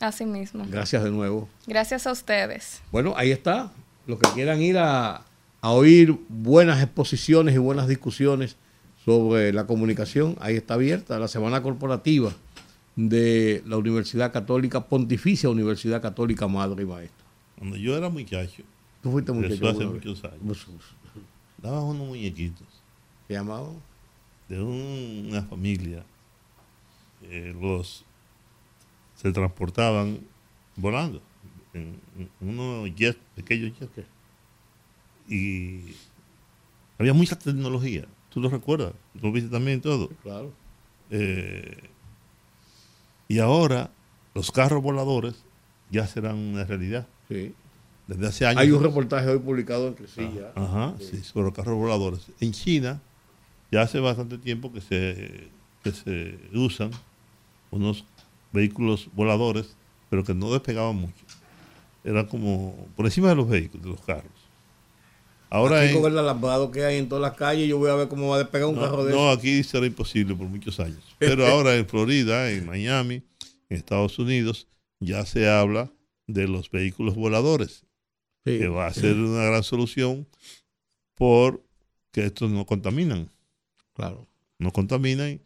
Así mismo. Gracias de nuevo. Gracias a ustedes. Bueno, ahí está. Los que quieran ir a, a oír buenas exposiciones y buenas discusiones sobre la comunicación, ahí está abierta la semana corporativa de la Universidad Católica, Pontificia Universidad Católica Madre y Maestra. Cuando yo era muchacho, Tú fuiste Eso muchacho. hace alguna vez? muchos años. Daban unos muñequitos ¿Se llamaba? de un- una familia. eh, los se transportaban volando en, en unos jets, pequeños jets. Y había mucha tecnología. ¿Tú lo recuerdas? ¿Lo viste también todo? Claro. Eh, y ahora los carros voladores ya serán una realidad. Sí. Desde hace años. Hay un reportaje hoy publicado en Cresilla. Ajá, sí, sobre los carros voladores. En China ya hace bastante tiempo que se, que se usan unos vehículos voladores, pero que no despegaban mucho. Era como por encima de los vehículos, de los carros. Ahora Aquí en- con el alambrado que hay en todas las calles, yo voy a ver cómo va a despegar un no, carro de no, eso. aquí será imposible por muchos años. Pero ahora en Florida, en Miami, en Estados Unidos, ya se habla de los vehículos voladores, Sí. que va a ser una gran solución porque estos no contaminan, Claro. no contaminan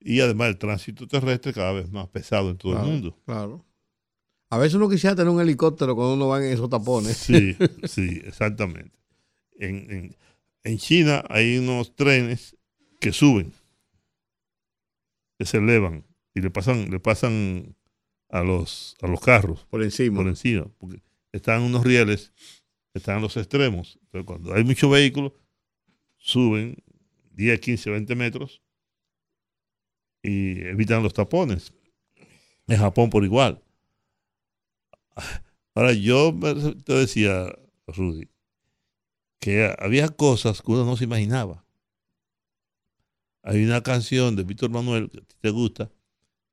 y además el tránsito terrestre cada vez más pesado en todo claro, el mundo. Claro. A veces uno quisiera tener un helicóptero cuando uno va en esos tapones. Sí, sí, exactamente. En, en, en China hay unos trenes que suben, que se elevan y le pasan, le pasan a los, a los carros Por encima. por encima, porque están unos rieles, están en los extremos. Entonces, cuando hay muchos vehículos, suben 10, 15, 20 metros y evitan los tapones. En Japón por igual. Ahora, yo te decía, Rudy, que había cosas que uno no se imaginaba. Hay una canción de Víctor Manuel que a ti te gusta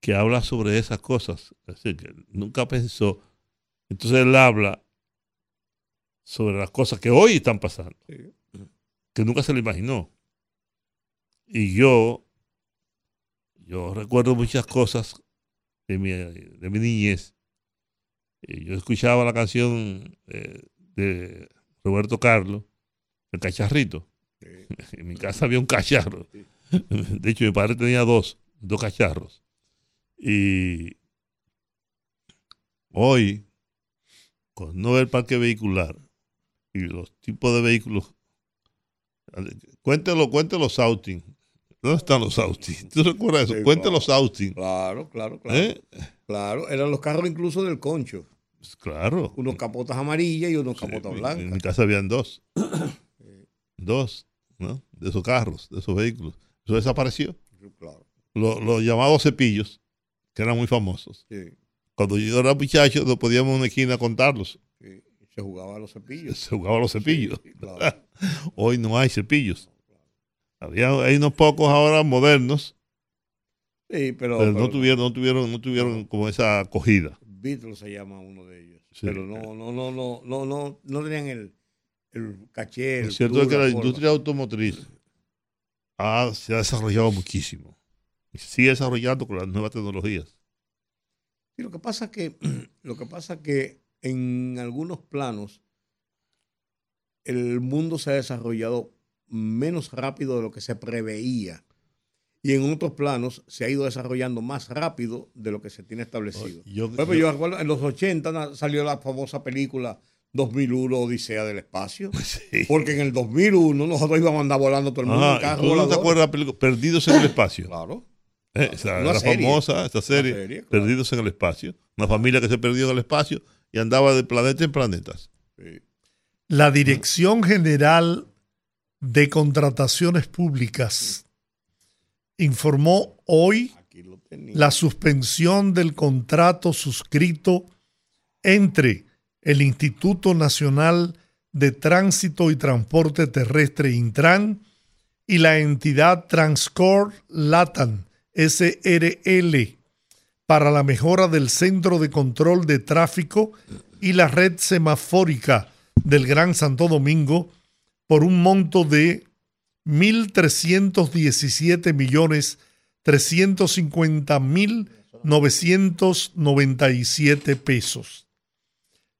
que habla sobre esas cosas. Es decir, que nunca pensó. Entonces él habla sobre las cosas que hoy están pasando, que nunca se lo imaginó. Y yo, yo recuerdo muchas cosas de mi, de mi niñez. Y yo escuchaba la canción eh, de Roberto Carlos, El Cacharrito. En mi casa había un cacharro. De hecho, mi padre tenía dos, dos cacharros. Y hoy, con no ver parque vehicular y los tipos de vehículos, cuéntelo, cuéntelo los outing. ¿Dónde están los outing? ¿Tú recuerdas eso? Sí, Cuéntelo claro. los outing. Claro, claro, claro. ¿Eh? Claro, eran los carros incluso del concho. Claro. Unos capotas amarillas y unos Sí, capotas en- En blancas. mi casa habían dos. dos, ¿no? De esos carros, de esos vehículos. Eso desapareció. Sí, Claro, Lo- Los llamados cepillos, que eran muy famosos. sí, Cuando yo era muchacho, no podíamos en una esquina contarlos. sí. Se jugaba a los cepillos. Se jugaban los cepillos. Claro. Hoy no hay cepillos. Había, hay unos pocos ahora modernos, Sí, pero, pero, no tuvieron, no tuvieron, no tuvieron como esa acogida. Beatles se llama uno de ellos. Pero no, no, no, no, no, no, no tenían el, el caché. el Lo cierto plus, es que la industria automotriz ha- se ha desarrollado muchísimo. Y se sigue desarrollando con las nuevas tecnologías. Sí, lo que pasa que, lo que pasa que en algunos planos el mundo se ha desarrollado menos rápido de lo que se preveía. Y en otros planos se ha ido desarrollando más rápido de lo que se tiene establecido. Yo- yo- yo en los 80 na- salió la famosa película 2001 Odisea del Espacio. Sí. Porque en el 2001 nosotros íbamos a andar volando todo el mundo en Ah, carro ¿tú no te acuerdas de la película Perdidos en el Espacio? Claro. Eh, esa serie. famosa, esta serie, serie, claro. Perdidos en el Espacio. Una familia que se perdió en el espacio y andaba de planeta en planetas. Sí. La Dirección General de Contrataciones Públicas informó hoy la suspensión del contrato suscrito entre el Instituto Nacional de Tránsito y Transporte Terrestre Intran y la entidad Transcor Latam SRL para la mejora del centro de control de tráfico y la red semafórica del Gran Santo Domingo por un monto de 1.317 millones 350 mil 997 pesos.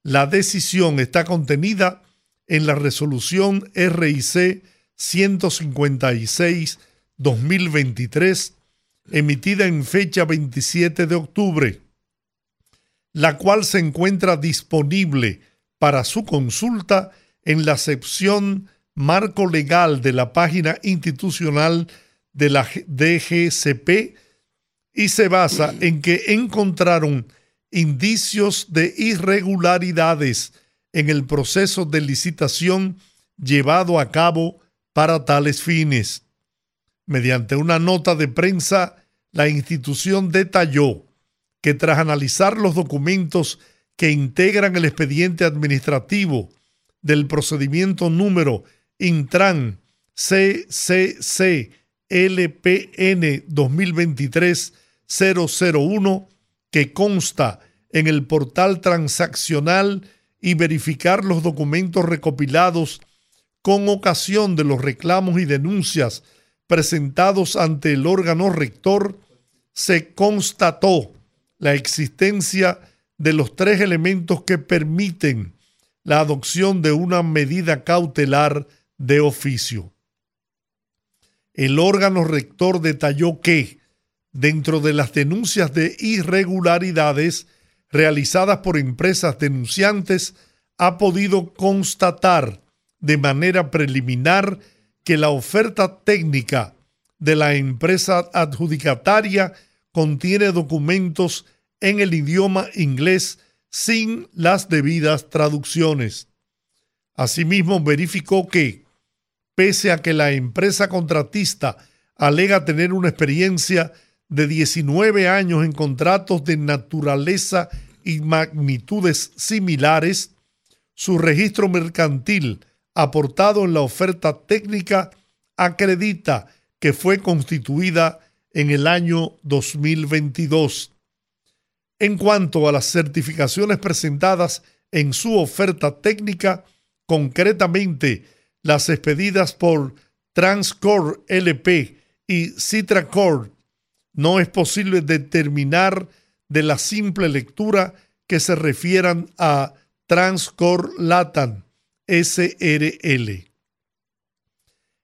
La decisión está contenida en la resolución RIC 156-2023, emitida en fecha 27 de octubre, la cual se encuentra disponible para su consulta en la sección Marco Legal de la página institucional de la DGCP y se basa en que encontraron indicios de irregularidades en el proceso de licitación llevado a cabo para tales fines. Mediante una nota de prensa, la institución detalló que tras analizar los documentos que integran el expediente administrativo del procedimiento número Intran CCC LPN 2023-001 que consta en el portal transaccional y verificar los documentos recopilados con ocasión de los reclamos y denuncias presentados ante el órgano rector, se constató la existencia de los tres elementos que permiten la adopción de una medida cautelar de oficio. El órgano rector detalló que, dentro de las denuncias de irregularidades realizadas por empresas denunciantes, ha podido constatar de manera preliminar que la oferta técnica de la empresa adjudicataria contiene documentos en el idioma inglés sin las debidas traducciones. Asimismo, verificó que, pese a que la empresa contratista alega tener una experiencia de 19 años en contratos de naturaleza y magnitudes similares, su registro mercantil aportado en la oferta técnica acredita que fue constituida en el año 2022. En cuanto a las certificaciones presentadas en su oferta técnica, concretamente las expedidas por Transcore LP y Citracore, no es posible determinar de la simple lectura que se refieran a Transcore Latam SRL.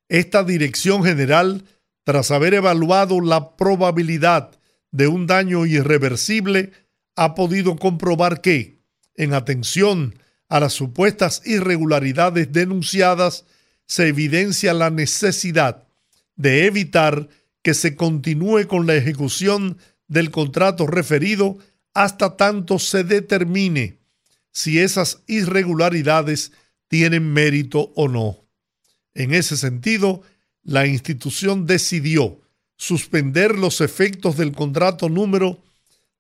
Esta dirección general, tras haber evaluado la probabilidad de un daño irreversible, ha podido comprobar que, en atención a las supuestas irregularidades denunciadas, se evidencia la necesidad de evitar que se continúe con la ejecución del contrato referido hasta tanto se determine si esas irregularidades tienen mérito o no. En ese sentido, la institución decidió suspender los efectos del contrato número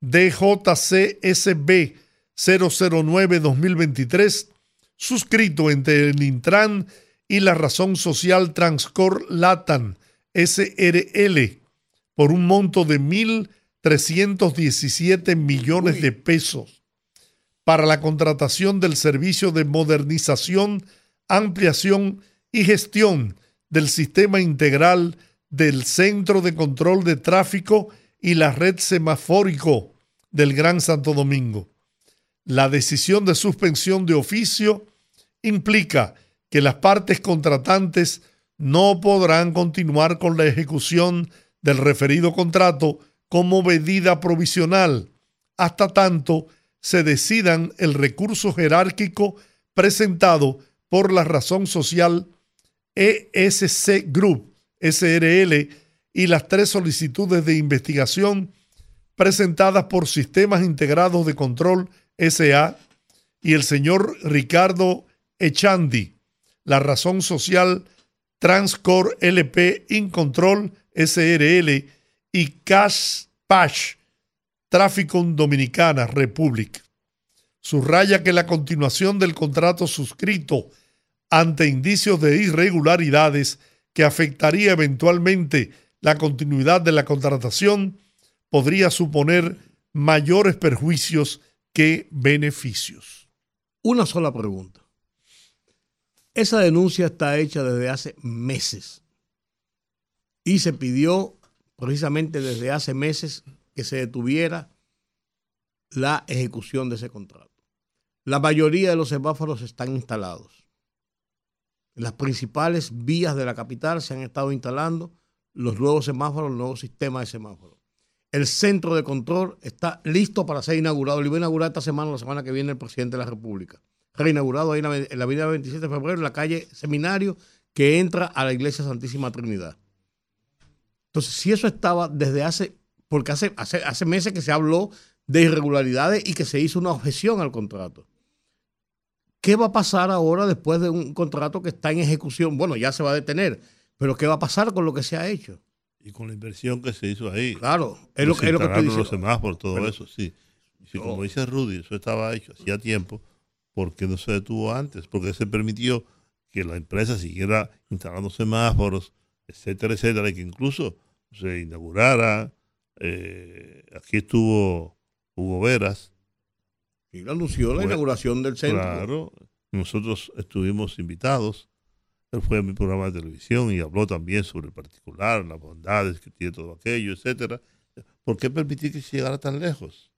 DJCSB 009-2023, suscrito entre el Intran y la Razón Social Transcor Latam SRL por un monto de 1.317 millones de pesos para la contratación del servicio de modernización, ampliación y gestión del sistema integral del Centro de Control de Tráfico y la red semafórico del Gran Santo Domingo. La decisión de suspensión de oficio implica que las partes contratantes no podrán continuar con la ejecución del referido contrato como medida provisional. Hasta tanto se decidan el recurso jerárquico presentado por la razón social ESC Group SRL y las tres solicitudes de investigación presentadas por Sistemas Integrados de Control SA y el señor Ricardo Echandi, la razón social Transcor LP Incontrol SRL y Cash Pash Tráfico Dominicana Republic. Subraya que la continuación del contrato suscrito ante indicios de irregularidades que afectaría eventualmente la continuidad de la contratación podría suponer mayores perjuicios que beneficios. Una sola pregunta. Esa denuncia está hecha desde hace meses y se pidió precisamente desde hace meses que se detuviera la ejecución de ese contrato. La mayoría de los semáforos están instalados. Las principales vías de la capital se han estado instalando los nuevos semáforos, el nuevo sistema de semáforos. El centro de control está listo para ser inaugurado. Lo iba a inaugurar esta semana, la semana que viene, el presidente de la República. Reinaugurado ahí en la, en la avenida 27 de febrero, en la calle Seminario, que entra a la iglesia Santísima Trinidad. Entonces, si eso estaba desde hace, porque hace, hace, hace meses que se habló de irregularidades y que se hizo una objeción al contrato. ¿Qué va a pasar ahora después de un contrato que está en ejecución? Bueno, ya se va a detener, pero ¿qué va a pasar con lo que se ha hecho? Y con la inversión que se hizo ahí. Claro, es lo, es lo que estoy diciendo. los semáforos, todo Bueno, eso, sí. Y si, como dice Rudy, eso estaba hecho hacía tiempo, ¿por qué no se detuvo antes? Porque se permitió que la empresa siguiera instalando semáforos, etcétera, etcétera, y que incluso se inaugurara. eh, aquí estuvo Hugo Veras, Y lo anunció la inauguración del centro. Claro, nosotros estuvimos invitados. Él fue a mi programa de televisión y habló también sobre el particular, las bondades que tiene todo aquello, etcétera. ¿Por qué permitir que se llegara tan lejos?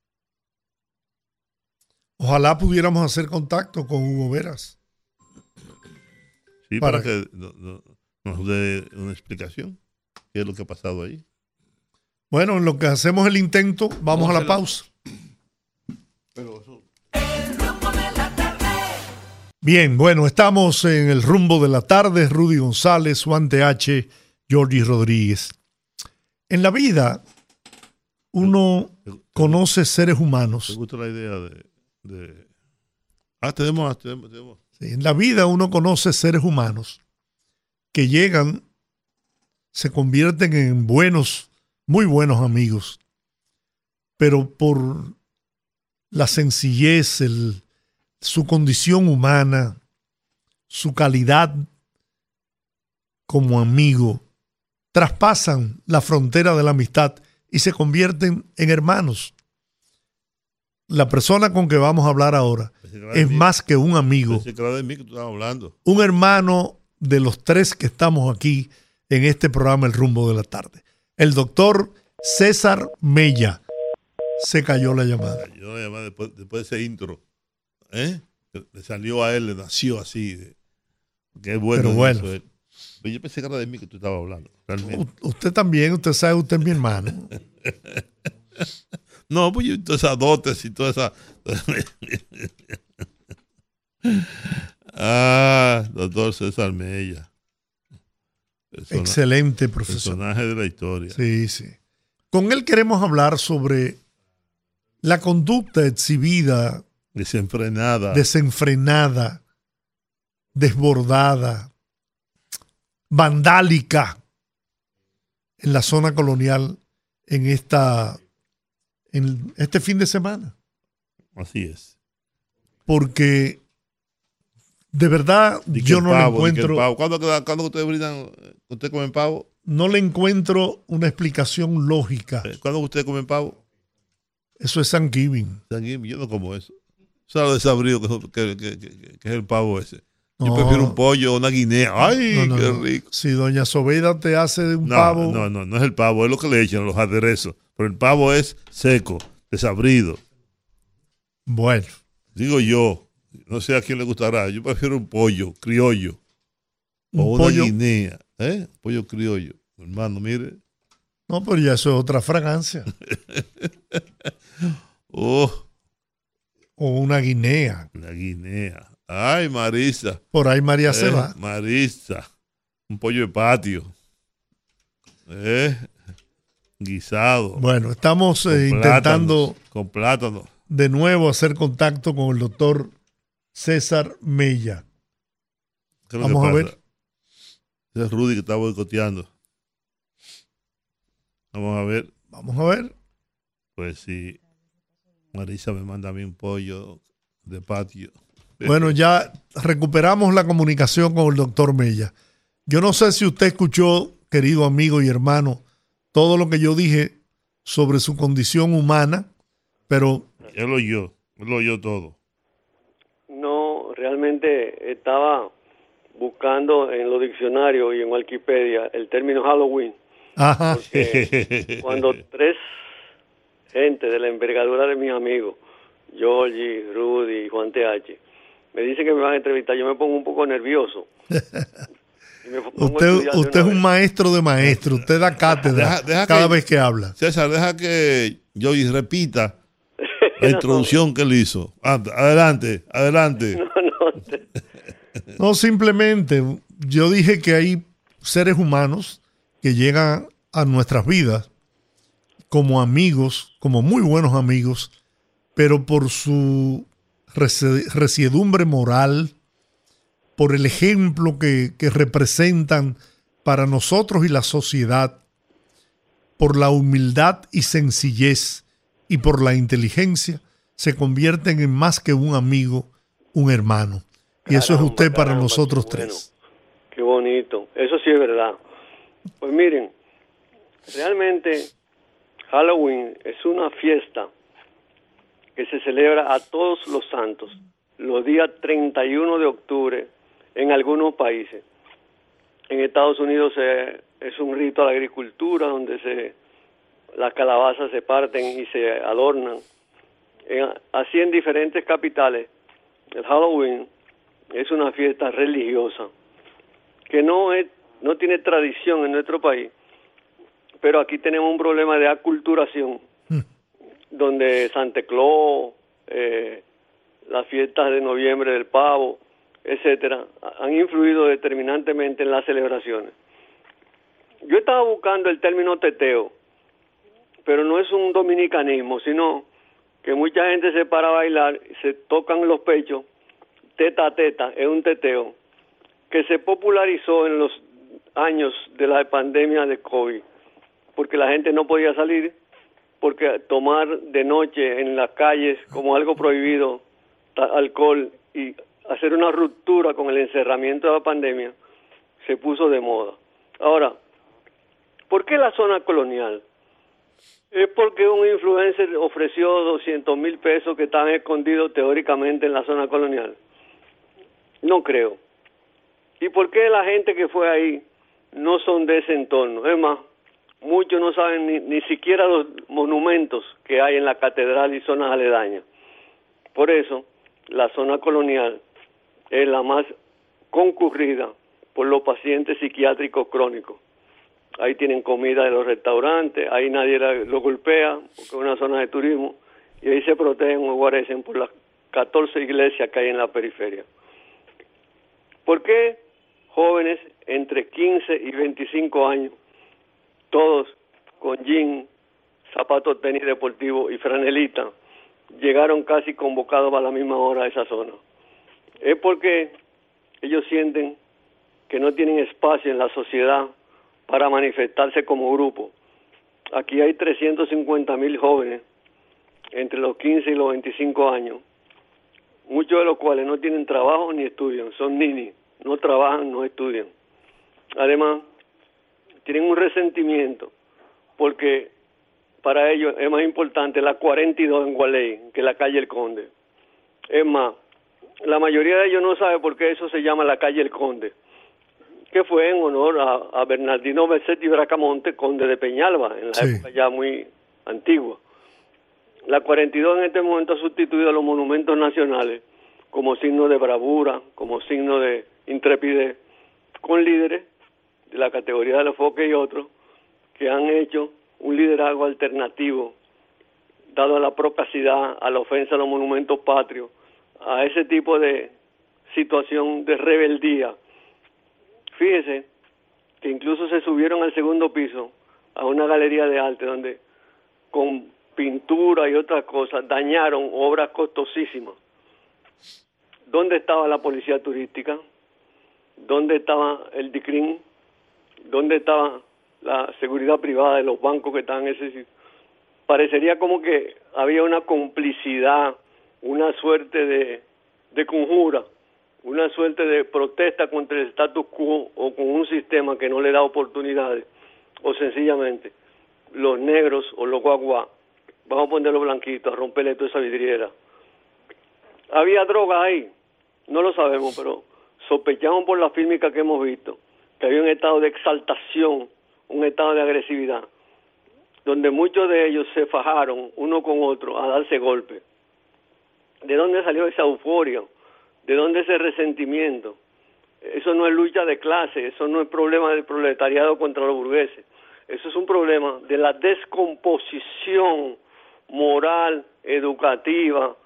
Ojalá pudiéramos hacer contacto con Hugo Veras. Sí, Para- para, que no- no- nos dé una explicación. ¿Qué es lo que ha pasado ahí? Bueno, en lo que hacemos el intento, vamos a la pausa. Bien, bueno, estamos en el rumbo de la tarde. Rudy González, Juan TH, Georgie Rodríguez. En la vida, uno conoce seres ¿Te humanos. gusta la idea de... Ah, tenemos, tenemos, tenemos. Sí, En la vida uno conoce seres humanos que llegan, se convierten en buenos muy buenos amigos, pero por la sencillez, su condición humana, su calidad como amigo, traspasan la frontera de la amistad y se convierten en hermanos. La persona con que vamos a hablar ahora de es mí. más que un amigo, era de mí que tú estabas hablando. un hermano de los tres que estamos aquí en este programa El Rumbo de la Tarde. El doctor César Mella. Se cayó la llamada. Yo la llamé después, después de ese intro. ¿eh? Le salió a él, le nació así. Qué bueno. Pero bueno. Pero yo pensé que era de mí que tú estabas hablando. Realmente. U- Usted también, usted sabe, usted es mi hermano. No, pues yo todas esas dotes y toda esa. ah, doctor César Mella. Persona- Excelente profesor. personaje de la historia. Sí, sí. Con él queremos hablar sobre la conducta exhibida, Desenfrenada. desenfrenada, desbordada, vandálica en la zona colonial en esta en este fin de semana. Así es. Porque de verdad yo no pavo, le encuentro pavo. ¿Cuándo, cuándo ustedes brindan? ¿Usted comen pavo? no le encuentro una explicación lógica. Eh, ¿Cuándo ustedes comen pavo? Eso es Thanksgiving. Thanksgiving, Yo no como eso. ¿Sabes lo desabrido que, que- que- que- que es el pavo ese? Yo No. prefiero un pollo o una guinea. ¡Ay, No, no, qué no. rico! Si doña Sobeida te hace un No, pavo, no, no, no es el pavo, es lo que le echan los aderezos. Pero el pavo es seco, desabrido. bueno, Digo yo, no sé a quién le gustará. Yo prefiero un pollo criollo o un una pollo. guinea. ¿eh? Pollo criollo. Hermano, mire. No, pero ya eso es otra fragancia. Oh, O una guinea. la guinea. Ay, Marisa. Por ahí María se Eh, va. Marisa. Un pollo de patio. Eh, guisado. Bueno, estamos eh, intentando Con plátano. de nuevo hacer contacto con el doctor César Mella. ¿Qué es lo que Vamos a ver. Ese es Rudy que está boicoteando. Vamos a ver. Vamos a ver. Pues si Marisa me manda a mí un pollo de patio. Bueno, ya recuperamos la comunicación con el doctor Mella. Yo no sé si usted escuchó, querido amigo y hermano, todo lo que yo dije sobre su condición humana, pero Él lo oyó. Él lo oyó todo. No, realmente estaba buscando en los diccionarios y en Wikipedia el término Halloween. ajá, porque cuando tres gente de la envergadura de mis amigos, Georgie, Rudy y Juan TH, me dicen que me van a entrevistar, yo me pongo un poco nervioso. Usted, usted es un vez. maestro de maestro, usted da cátedra Deja- deja cada que- vez que habla. César, deja que Joey repita la introducción que él hizo. Anda, Adelante, adelante. No, no, te- No, simplemente yo dije que hay seres humanos que llegan a nuestras vidas como amigos, como muy buenos amigos, pero por su resi- resiedumbre moral, por el ejemplo que, que representan para nosotros y la sociedad, por la humildad y sencillez y por la inteligencia, se convierten en más que un amigo, un hermano. Y eso es usted para caramba, nosotros qué bueno. tres. Qué bonito. Eso sí es verdad. Pues miren, realmente Halloween es una fiesta que se celebra a todos los santos, los días 31 de octubre en algunos países. En Estados Unidos eh, es un rito a la agricultura donde se las calabazas se parten y se adornan. En- así en diferentes capitales, el Halloween es una fiesta religiosa que no es no tiene tradición en nuestro país, pero aquí tenemos un problema de aculturación, donde Santa Claus, eh, las fiestas de noviembre del pavo, etcétera, han influido determinantemente en las celebraciones. Yo estaba buscando el término teteo, pero no es un dominicanismo, sino que mucha gente se para a bailar, se tocan los pechos, teta a teta, es un teteo, que se popularizó en los años de la pandemia de COVID. porque la gente no podía salir, porque tomar de noche en las calles como algo prohibido, alcohol y hacer una ruptura con el encerramiento de la pandemia, se puso de moda. Ahora, ¿por qué la zona colonial? Es porque un influencer ofreció 200 mil pesos que estaban escondidos teóricamente en la zona colonial. No creo. ¿Y por qué la gente que fue ahí no son de ese entorno? Es más, muchos no saben ni, ni siquiera los monumentos que hay en la catedral y zonas aledañas. Por eso, la zona colonial es la más concurrida por los pacientes psiquiátricos crónicos. Ahí tienen comida de los restaurantes, ahí nadie lo golpea, porque es una zona de turismo, y ahí se protegen o guarecen por las 14 iglesias que hay en la periferia. ¿Por qué jóvenes entre 15 y 25 años, todos con jean, zapatos tenis deportivos y franelita, llegaron casi convocados a la misma hora a esa zona? Es porque ellos sienten que no tienen espacio en la sociedad para manifestarse como grupo. Aquí hay 350 mil jóvenes entre los 15 y los 25 años, muchos de los cuales no tienen trabajo ni estudian, son ninis, no trabajan, no estudian. Además, tienen un resentimiento porque para ellos es más importante la 42 en Gualey que la calle El Conde. Es más, la mayoría de ellos no sabe por qué eso se llama la calle El Conde, que fue en honor a, a Bernardino Bessetti Bracamonte, conde de Peñalba, en la Sí. época ya muy antigua. La 42 en este momento ha sustituido a los monumentos nacionales como signo de bravura, como signo de intrepidez, con líderes de la categoría de los foques y otros que han hecho un liderazgo alternativo, dado a la procacidad, a la ofensa a los monumentos patrios, a ese tipo de situación de rebeldía. Fíjese que incluso se subieron al segundo piso a una galería de arte donde con pintura y otras cosas dañaron obras costosísimas. ¿Dónde estaba la policía turística? ¿Dónde estaba el DICRIN? ¿Dónde estaba la seguridad privada de los bancos que estaban ese sitio? Parecería como que había una complicidad, una suerte de, conjura, una suerte de protesta contra el status quo o con un sistema que no le da oportunidades, o sencillamente los negros o los guaguá, vamos a poner los blanquitos, a romperle toda esa vidriera. ¿Había droga ahí? No lo sabemos, pero sospechamos por la fílmica que hemos visto que había un estado de exaltación, un estado de agresividad, donde muchos de ellos se fajaron uno con otro a darse golpes. ¿De dónde salió esa euforia? ¿De dónde ese resentimiento? Eso no es lucha de clase, eso no es problema del proletariado contra los burgueses. Eso es un problema de la descomposición moral, educativa,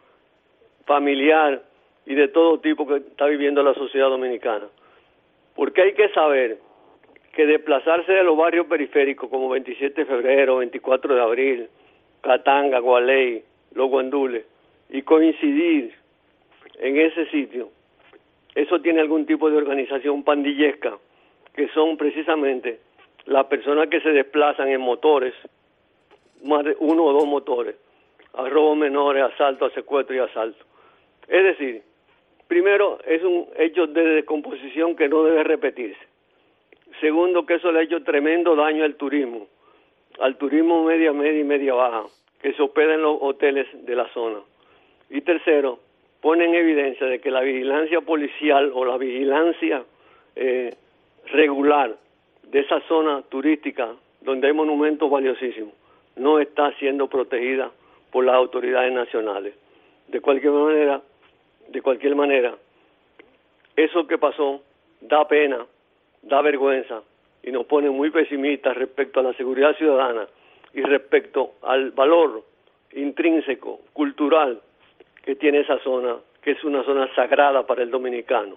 familiar y de todo tipo que está viviendo la sociedad dominicana. Porque hay que saber que desplazarse de los barrios periféricos como 27 de febrero, 24 de abril, Catanga, Gualey, Los Guandules, y coincidir en ese sitio, eso tiene algún tipo de organización pandillesca, que son precisamente las personas que se desplazan en motores, más de uno o dos motores, a robos menores, asalto, a secuestro y asalto. Es decir, primero es un hecho de descomposición que no debe repetirse. Segundo, que eso le ha hecho tremendo daño al turismo, al turismo media, media y media baja, que se hospeda en los hoteles de la zona. Y tercero, pone en evidencia de que la vigilancia policial o la vigilancia eh, regular de esa zona turística donde hay monumentos valiosísimos no está siendo protegida por las autoridades nacionales. De cualquier manera, de cualquier manera, eso que pasó da pena, da vergüenza y nos pone muy pesimistas respecto a la seguridad ciudadana y respecto al valor intrínseco, cultural que tiene esa zona, que es una zona sagrada para el dominicano.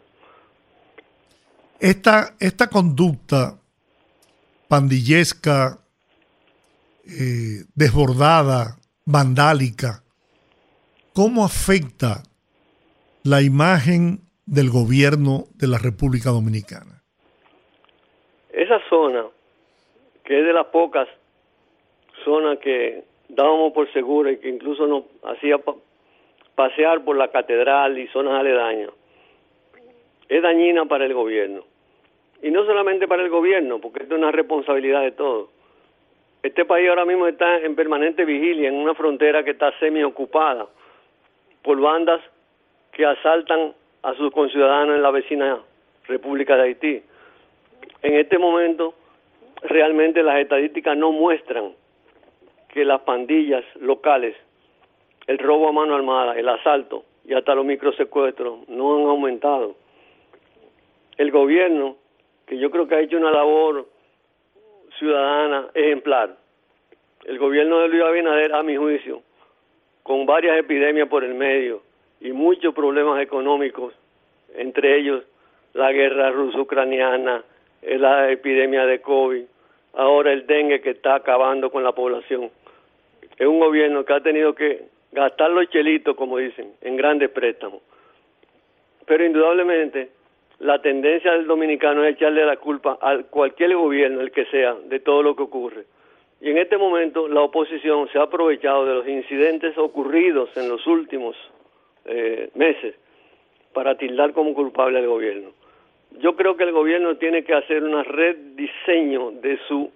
Esta, esta conducta pandillesca, eh, desbordada, vandálica, ¿cómo afecta la imagen del gobierno de la República Dominicana? Esa zona, que es de las pocas zona que dábamos por segura y que incluso nos hacía pasear por la catedral y zonas aledañas, es dañina para el gobierno. Y no solamente para el gobierno, porque esto es una responsabilidad de todos. Este país ahora mismo está en permanente vigilia en una frontera que está semi-ocupada por bandas que asaltan a sus conciudadanos en la vecina República de Haití. En este momento, realmente las estadísticas no muestran que las pandillas locales, el robo a mano armada, el asalto y hasta los microsecuestros no han aumentado. El gobierno, que yo creo que ha hecho una labor ciudadana ejemplar, el gobierno de Luis Abinader, a mi juicio, con varias epidemias por el medio y muchos problemas económicos, entre ellos la guerra ruso-ucraniana, eh, la epidemia de COVID, ahora el dengue que está acabando con la población. Es un gobierno que ha tenido que gastar los chelitos, como dicen, en grandes préstamos. Pero indudablemente la tendencia del dominicano es echarle la culpa a cualquier gobierno, el que sea, de todo lo que ocurre. Y en este momento la oposición se ha aprovechado de los incidentes ocurridos en los últimos eh, meses para tildar como culpable al gobierno. Yo creo que el gobierno tiene que hacer una rediseño de su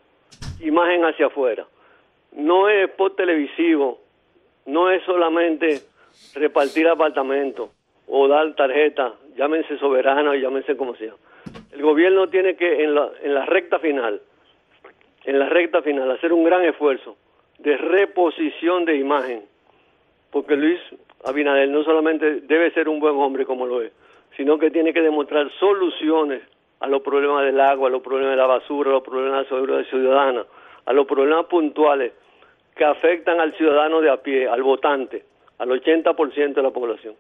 imagen hacia afuera. No es spot televisivo, no es solamente repartir apartamentos o dar tarjetas, llámense soberana o llámense como sea. El gobierno tiene que en la, en la recta final, en la recta final, hacer un gran esfuerzo de reposición de imagen, porque Luis Abinader no solamente debe ser un buen hombre como lo es, sino que tiene que demostrar soluciones a los problemas del agua, a los problemas de la basura, a los problemas de la seguridad ciudadana, a los problemas puntuales que afectan al ciudadano de a pie, al votante, al 80% de la población.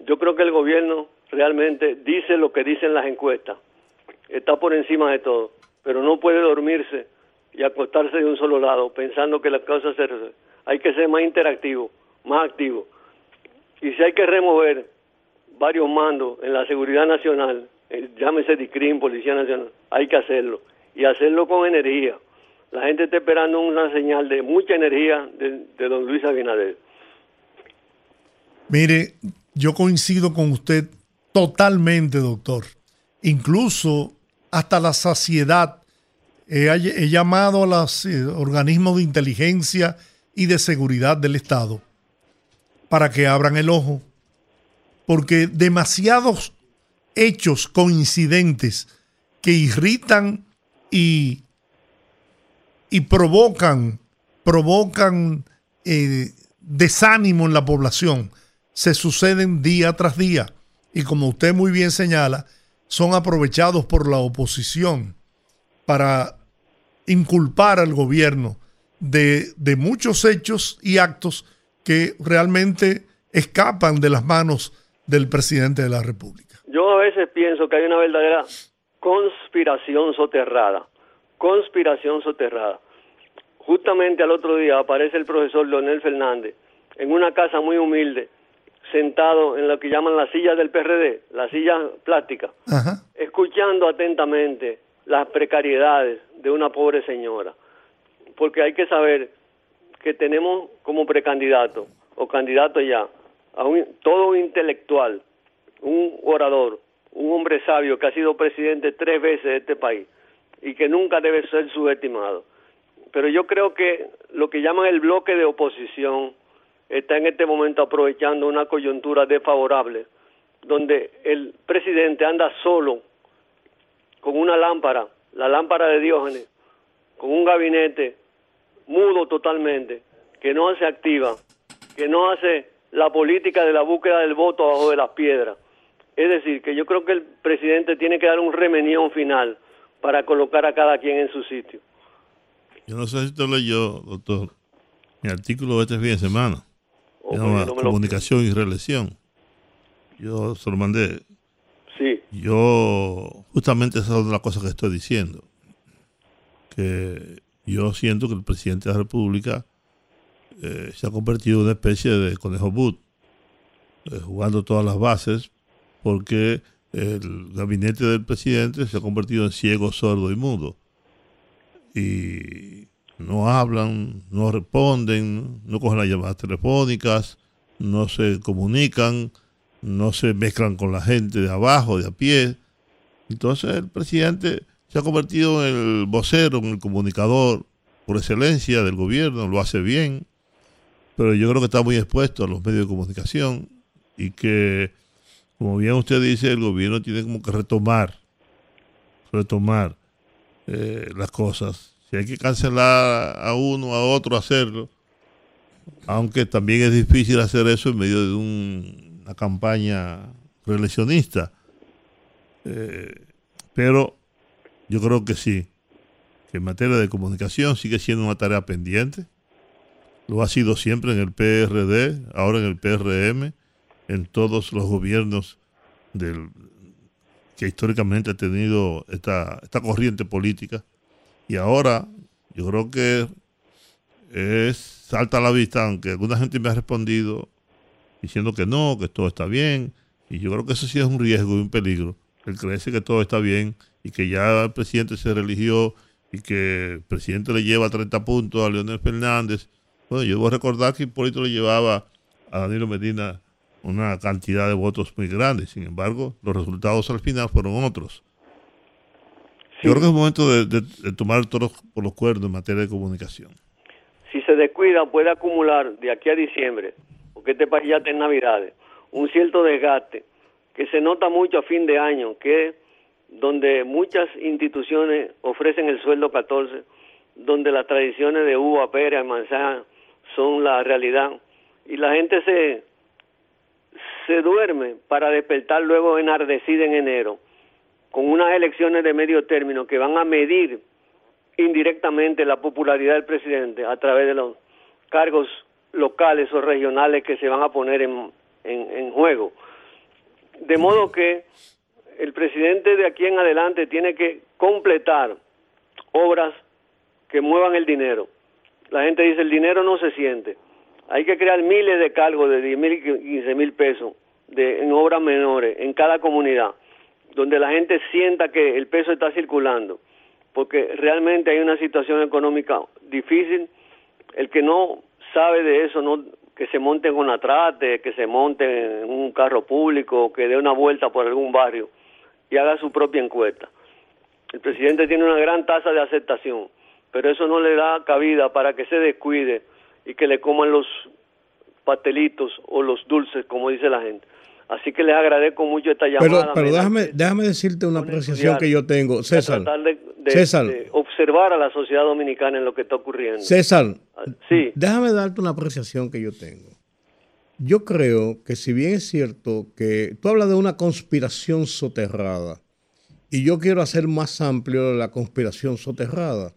Yo creo que el gobierno realmente dice lo que dicen las encuestas, está por encima de todo, pero no puede dormirse y acostarse de un solo lado pensando que las cosas se resuelven. Hay que ser más interactivo, más activo. Y si hay que remover varios mandos en la seguridad nacional, eh, llámese DICRIM, Policía Nacional, hay que hacerlo. Y hacerlo con energía. La gente está esperando una señal de mucha energía de, don Luis Abinader. Mire, yo coincido con usted totalmente, doctor. Incluso hasta la saciedad. He, he llamado a los eh, organismos de inteligencia y de seguridad del Estado para que abran el ojo. Porque demasiados hechos coincidentes que irritan y, y provocan, provocan eh, desánimo en la población. Se suceden día tras día. Y como usted muy bien señala, son aprovechados por la oposición para inculpar al gobierno de, de muchos hechos y actos que realmente escapan de las manos del presidente de la República. Yo a veces pienso que hay una verdadera conspiración soterrada, conspiración soterrada. Justamente al otro día aparece el profesor Leonel Fernández en una casa muy humilde, sentado en lo que llaman la silla del PRD, la silla plástica, Ajá. escuchando atentamente las precariedades de una pobre señora. Porque hay que saber que tenemos como precandidato o candidato ya a un, todo un intelectual, un orador, un hombre sabio que ha sido presidente tres veces de este país y que nunca debe ser subestimado. Pero yo creo que lo que llaman el bloque de oposición está en este momento aprovechando una coyuntura desfavorable, donde el presidente anda solo con una lámpara, la lámpara de Diógenes, con un gabinete mudo totalmente, que no se activa, que no hace la política de la búsqueda del voto abajo de las piedras. Es decir, que yo creo que el presidente tiene que dar un remenión final para colocar a cada quien en su sitio. Yo no sé si usted leyó, doctor, mi artículo de este fin de semana. Ok, llama no me lo- Comunicación y Reelección. Yo se lo mandé. Sí, Yo, justamente esa es otra cosa que estoy diciendo. Que yo siento que el presidente de la República eh, se ha convertido en una especie de conejo boot, eh, jugando todas las bases, porque el gabinete del presidente se ha convertido en ciego, sordo y mudo. Y no hablan, no responden, no cogen las llamadas telefónicas, no se comunican, no se mezclan con la gente de abajo, de a pie. Entonces el presidente se ha convertido en el vocero, en el comunicador por excelencia del gobierno, lo hace bien, pero yo creo que está muy expuesto a los medios de comunicación y que, como bien usted dice, el gobierno tiene como que retomar, retomar eh, las cosas. Si hay que cancelar a uno, a otro, hacerlo, aunque también es difícil hacer eso en medio de un- una campaña reeleccionista. Eh, pero yo creo que sí, que en materia de comunicación sigue siendo una tarea pendiente. Lo ha sido siempre en el PRD, ahora en el PRM, en todos los gobiernos del, que históricamente ha tenido esta, esta corriente política. Y ahora yo creo que es salta a la vista, aunque alguna gente me ha respondido diciendo que no, que todo está bien. Y yo creo que eso sí es un riesgo y un peligro. El creerse que todo está bien y que ya el presidente se religió y que el presidente le lleva 30 puntos a Leonel Fernández. Bueno, yo debo recordar que Hipólito le llevaba a Danilo Medina una cantidad de votos muy grande. Sin embargo, los resultados al final fueron otros. Yo creo que es momento de, tomar toros por los cuernos en materia de comunicación. si se descuida, puede acumular de aquí a diciembre, porque este país ya está en Navidades, un cierto desgaste que se nota mucho a fin de año, que es donde muchas instituciones ofrecen el sueldo 14, donde las tradiciones de uva, pera y manzana son la realidad, y la gente se, se duerme para despertar luego enardecida en enero, con unas elecciones de medio término que van a medir indirectamente la popularidad del presidente a través de los cargos locales o regionales que se van a poner en, en, en juego. De modo que el presidente de aquí en adelante tiene que completar obras que muevan el dinero. La gente dice, el dinero no se siente. Hay que crear miles de cargos de 10 mil y 15 mil pesos de, en obras menores en cada comunidad, donde la gente sienta que el peso está circulando porque realmente hay una situación económica difícil. El que no sabe de eso, no que se monte en una trate, que se monte en un carro público, que dé una vuelta por algún barrio y haga su propia encuesta. El presidente tiene una gran tasa de aceptación, pero eso no le da cabida para que se descuide y que le coman los pastelitos o los dulces, como dice la gente. Así que les agradezco mucho esta Pero, llamada. pero da déjame, déjame decirte una apreciación que yo tengo. César, de, de- César. de observar a la sociedad dominicana en lo que está ocurriendo. César, Ah, Sí, déjame darte una apreciación que yo tengo. Yo creo que si bien es cierto que tú hablas de una conspiración soterrada, y yo quiero hacer más amplio la conspiración soterrada,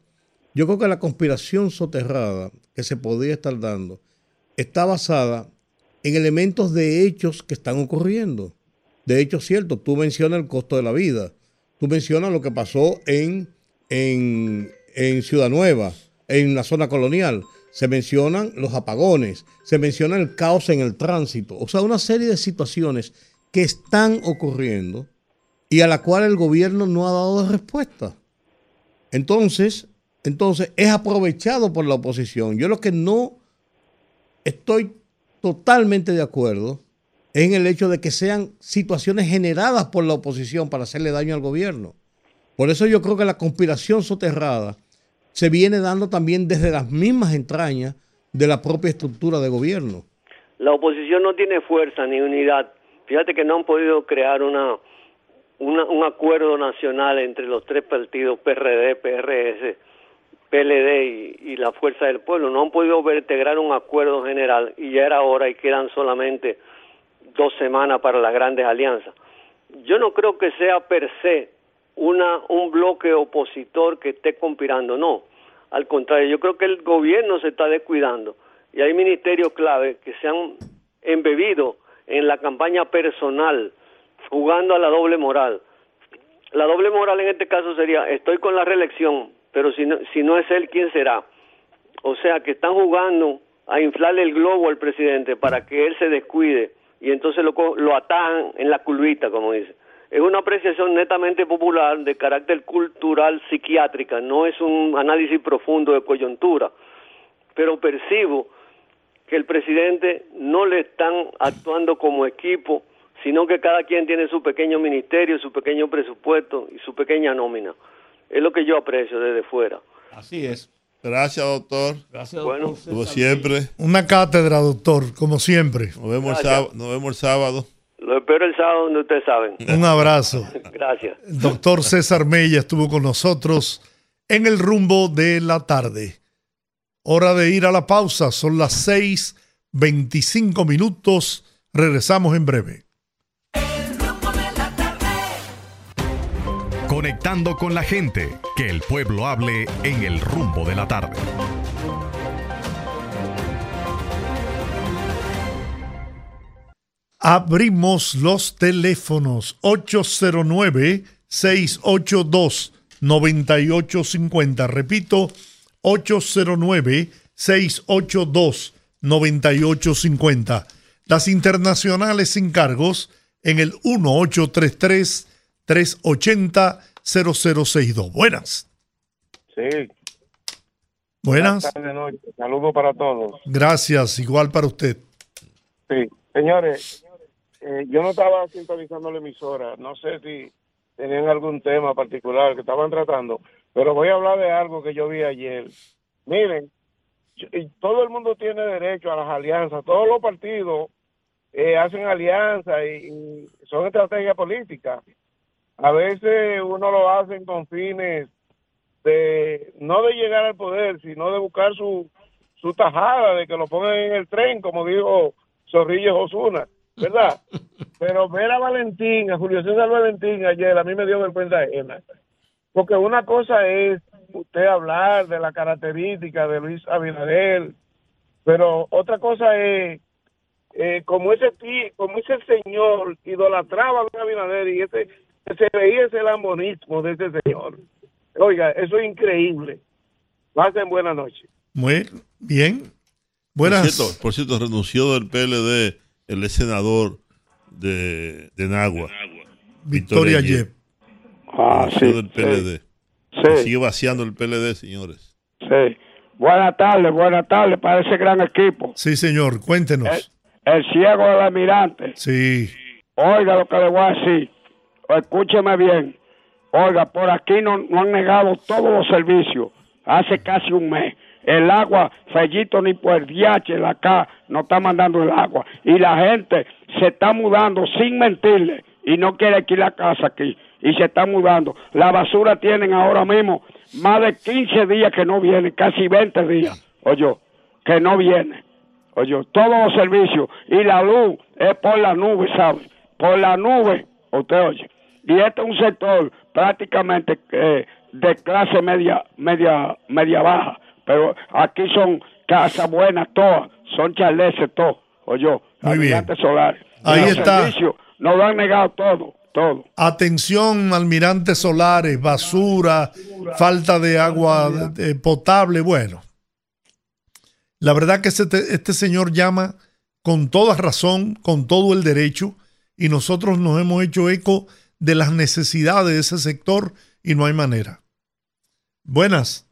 yo creo que la conspiración soterrada que se podría estar dando está basada en elementos de hechos que están ocurriendo. De hecho, cierto, tú mencionas el costo de la vida, tú mencionas lo que pasó en, en, en Ciudad Nueva, en la zona colonial, se mencionan los apagones, se menciona el caos en el tránsito, o sea, una serie de situaciones que están ocurriendo y a la cual el gobierno no ha dado respuesta. Entonces, entonces es aprovechado por la oposición. Yo lo que no estoy totalmente de acuerdo es en el hecho de que sean situaciones generadas por la oposición para hacerle daño al gobierno. Por eso yo creo que la conspiración soterrada se viene dando también desde las mismas entrañas de la propia estructura de gobierno. la oposición no tiene fuerza ni unidad. Fíjate que no han podido crear una, una- un acuerdo nacional entre los tres partidos, PRD, PRS, PLD y, la Fuerza del Pueblo. No han podido vertebrar un acuerdo general y ya era hora y quedan solamente dos semanas para las grandes alianzas. Yo no creo que sea per se una, un bloque opositor que esté conspirando, no. Al contrario, yo creo que el gobierno se está descuidando y hay ministerios clave que se han embebido en la campaña personal, jugando a la doble moral. La doble moral en este caso sería, estoy con la reelección, pero si no, si no es él, ¿quién será? O sea, que están jugando a inflarle el globo al presidente para que él se descuide y entonces lo, lo atajan en la curvita, como dice. es una apreciación netamente popular de carácter cultural psiquiátrica, no es un análisis profundo de coyuntura, pero percibo que el presidente no le están actuando como equipo, sino que cada quien tiene su pequeño ministerio, su pequeño presupuesto y su pequeña nómina. Es lo que yo aprecio desde fuera. Así es. Gracias, doctor. Gracias, Bueno. doctor Como César. siempre. Una cátedra, doctor, como siempre. Nos vemos, el sábado, nos vemos el sábado. Lo espero el sábado donde ustedes saben. Un abrazo. Gracias. Doctor César Mella estuvo con nosotros en el rumbo de la tarde. Hora de ir a la pausa. Son las 6:25 minutos. Regresamos en breve. Conectando con la gente, que el pueblo hable en el rumbo de la tarde. Abrimos los teléfonos 809-682-9850. Repito, 809-682-9850. Las internacionales sin cargos en el 1833-380-0062. Buenas. Sí, Buenas. noche. Saludos para todos. Gracias. Igual para usted. Sí, señores, eh, yo no estaba sintonizando la emisora. No sé si tenían algún tema particular que estaban tratando, pero voy a hablar de algo que yo vi ayer. Miren, yo- y todo el mundo tiene derecho a las alianzas. Todos los partidos eh, hacen alianzas y, y son estrategias políticas. A veces uno lo hacen con fines de no de llegar al poder, sino de buscar su, su tajada, de que lo pongan en el tren, como dijo Zorrillo Osuna, ¿verdad? Pero ver a Valentín, a Julio César Valentín ayer, a mí me dio vergüenza ajena. Porque una cosa es usted hablar de la característica de Luis Abinader, pero otra cosa es eh, como ese como ese señor idolatraba a Luis Abinader y ese se veía ese lambonismo de ese señor. Oiga, eso es increíble. Pasen buena noche. Muy bien. Por Buenas. cierto, por cierto, renunció del PLD el ex senador de, de Nagua. Victoria Yep. Ah, renunció del PLD. sí, Sigue vaciando el PLD, señores. sí. Buenas tardes, buenas tardes para ese gran equipo. Sí, señor. Cuéntenos. El ciego del almirante. Sí. Oiga lo que le voy a decir. Escúcheme bien. Oiga, por aquí no, no han negado todos los servicios. Hace casi un mes. El agua, Fellito ni por el DH, acá no está mandando el agua. Y la gente se está mudando sin mentirle y no quiere alquilar casa aquí. Y se está mudando. La basura tienen ahora mismo más de 15 días que no viene, casi 20 días. Oye, que no viene. Oye, todos los servicios y la luz es por la nube, ¿sabe? Por la nube, usted oye. Y este es un sector prácticamente eh, de clase media, media, media baja. Pero aquí son casas buenas todas, son charleses todos, oye, Muy bien. almirantes solares. Y Ahí los está. servicios Nos lo han negado todo, todo. Atención, almirantes solares, basura, falta de agua eh, potable. Bueno, la verdad que este, este señor llama con toda razón, con todo el derecho, y nosotros nos hemos hecho eco de las necesidades de ese sector y no hay manera. Buenas.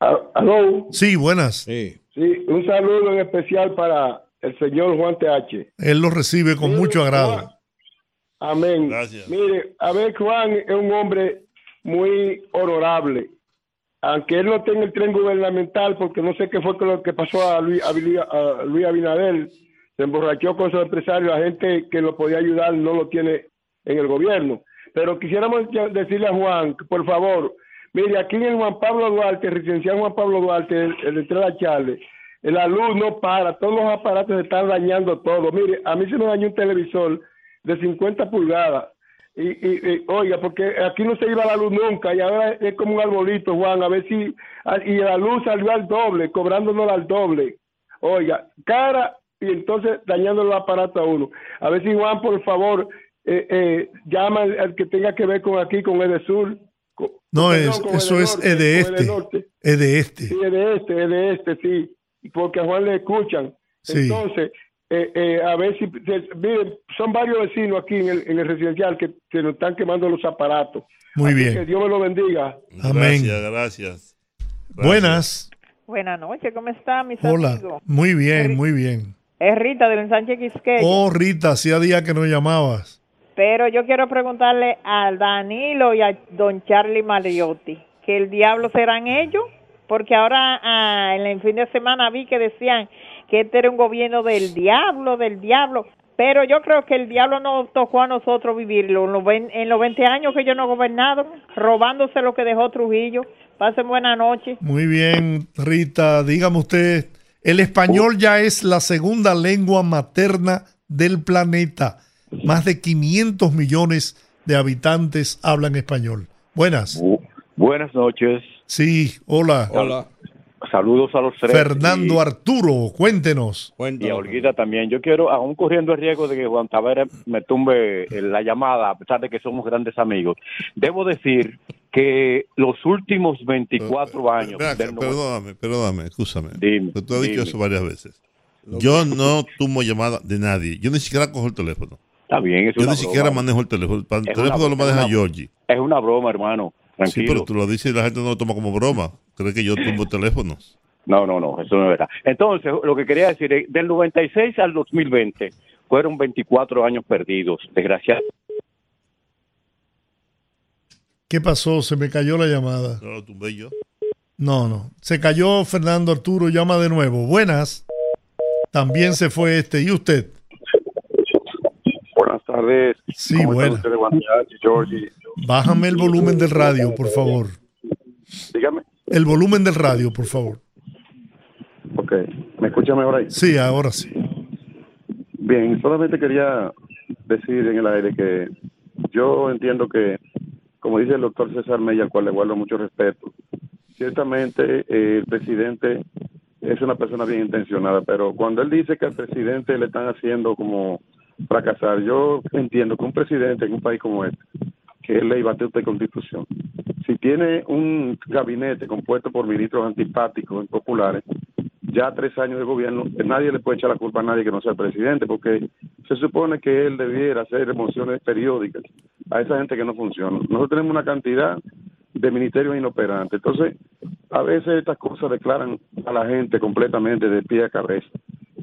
Aló. Sí, buenas. Sí. Sí, un saludo en especial para el señor Juan TH. Él lo recibe con mucho agrado. Amén. Gracias. Mire, a ver, Juan es un hombre muy honorable. Aunque él no tenga el tren gubernamental, porque no sé qué fue lo que pasó a Luis, a Luis- a Luis Abinader, se emborrachó con sus empresarios, la gente que lo podía ayudar no lo tiene en el gobierno. Pero quisiéramos decirle a Juan, por favor, mire, aquí en Juan Pablo Duarte, el residencial Juan Pablo Duarte, el, el Estrella Charles, la luz no para, todos los aparatos están dañando todo. Mire, a mí se me dañó un televisor de 50 pulgadas. Y, y- oiga, porque aquí no se iba la luz nunca y ahora es como un arbolito, Juan, a ver si... Y la luz salió al doble, cobrándonos al doble. Oiga, cara y entonces dañando el aparato a uno. A ver si Juan, por favor, eh, eh, llama al, al que tenga que ver con aquí, con Edesur. con- No, es, con el eso de es norte, es de con el este. norte. Es de este. Sí, es de este, es de este, sí. Porque a Juan le escuchan. Sí. Entonces, eh, eh, a ver si, se- miren, son varios vecinos aquí en el, en el residencial que se nos están quemando los aparatos. Muy Así bien. Que Dios me lo bendiga. Amén. Gracias, gracias. Buenas. Buenas noches, ¿cómo están mis Hola. amigos? Muy bien, muy bien. Es Rita del ensanche Quisqueya. Oh, Rita, hacía días que no llamabas. Pero yo quiero preguntarle a Danilo y a don Charlie Mariotti, que el diablo serán ellos, porque ahora ah, en el fin de semana vi que decían que este era un gobierno del diablo, del diablo, pero yo creo que el diablo nos tocó a nosotros vivirlo en los, vein- en los 20 años que ellos no gobernaron, robándose lo que dejó Trujillo. Pasen buena noche. Muy bien, Rita, dígame usted, el español ya es la segunda lengua materna del planeta. Más de 500 millones de habitantes hablan español. Buenas. Buenas noches. Sí, hola. Saludos a los tres. Fernando Arturo, cuéntenos. Y, a Olguita también. Yo quiero, aún corriendo el riesgo de que Juan Tavera me tumbe eh, la llamada, a pesar de que somos grandes amigos, debo decir que los últimos 24 años. Ven acá, del perdóname, perdóname, escúchame. Dime, Pero tú has dicho dime. eso varias veces. Yo no tomo llamada de nadie. Yo ni siquiera cojo el teléfono. Está bien, es Yo una ni siquiera manejo el teléfono. El Es teléfono una- lo maneja Georgie. Es una broma, hermano. Sí, Tranquilo. pero tú lo dices y la gente no lo toma como broma. Cree que yo tumbo teléfonos. No, no, no, eso no es verdad. Entonces, lo que quería decir es, del 96 al 2020 fueron 24 años perdidos, desgraciadamente. ¿Qué pasó? Se me cayó la llamada. No lo tumbé yo. No, no. Se cayó Fernando Arturo, llama de nuevo. Buenas. También se fue este. ¿Y usted? Tardes. Sí, Georgie. Bájame el volumen del radio, por favor. Dígame. El volumen del radio, por favor. Ok. ¿Me escucha mejor ahí? Sí, ahora sí. Bien, solamente quería decir en el aire que yo entiendo que, como dice el doctor César Mella, al cual le guardo mucho respeto, ciertamente eh, el presidente es una persona bien intencionada, pero cuando él dice que al presidente le están haciendo como fracasar, yo entiendo que un presidente en un país como este, que es ley bate de constitución, si tiene un gabinete compuesto por ministros antipáticos, impopulares, ya tres años de gobierno, nadie le puede echar la culpa a nadie que no sea el presidente, porque se supone que él debiera hacer emociones periódicas a esa gente que no funciona. Nosotros tenemos una cantidad de ministerios inoperantes. Entonces, a veces estas cosas declaran a la gente completamente de pie a cabeza.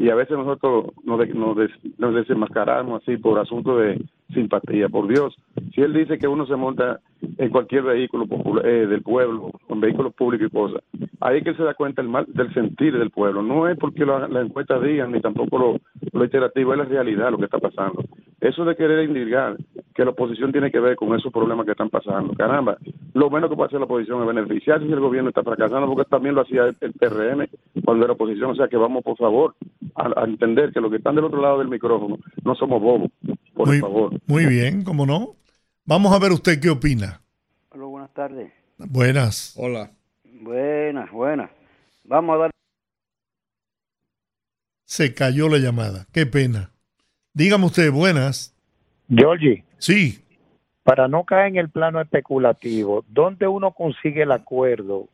Y a veces nosotros nos, de- nos, des- nos desenmascaramos así por asunto de simpatía. Por Dios, si él dice que uno se monta en cualquier vehículo eh, del pueblo, en vehículos públicos y cosas, ahí que él se da cuenta el mal, del sentir del pueblo. No es porque las encuestas digan, ni tampoco lo, lo iterativo, es la realidad lo que está pasando. Eso de querer indicar que la oposición tiene que ver con esos problemas que están pasando. Caramba, lo bueno que puede hacer la oposición es beneficiarse si el gobierno está fracasando, porque también lo hacía el, el PRM cuando era oposición. O sea que vamos, por favor, a, a entender que los que están del otro lado del micrófono no somos bobos, por Muy, favor. muy bien, ¿cómo no? Vamos a ver usted qué opina. Hola, buenas tardes. Buenas. Hola. Buenas, buenas. Vamos a dar. Se cayó la llamada. Qué pena. Dígame usted, buenas. Georgie. Sí. Para no caer en el plano especulativo, ¿dónde uno consigue el acuerdo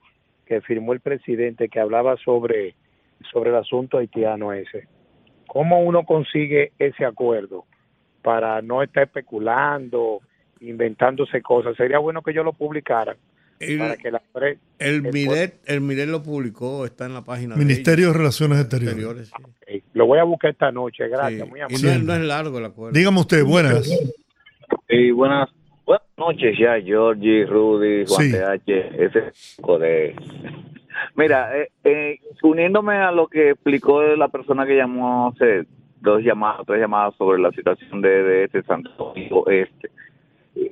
que firmó el presidente que hablaba sobre, sobre el asunto haitiano ese? ¿Cómo uno consigue ese acuerdo para no estar especulando, inventándose cosas? Sería bueno que yo lo publicara El- para que la pre- El el Miret, el Miret lo publicó, está en la página Ministerio de. Relaciones Exteriores. Exteriores, sí. Lo voy a buscar esta noche, gracias. Sí. Muy Y amable. no es, no es largo el acuerdo. Dígame usted, buenas. Y buenas, buenas noches ya, Georgie, Rudy, Juan Sí. TH, ese de... Mira, eh, eh, uniéndome a lo que explicó la persona que llamó hace dos llamadas, tres llamadas sobre la situación de, de este Santo Domingo Este,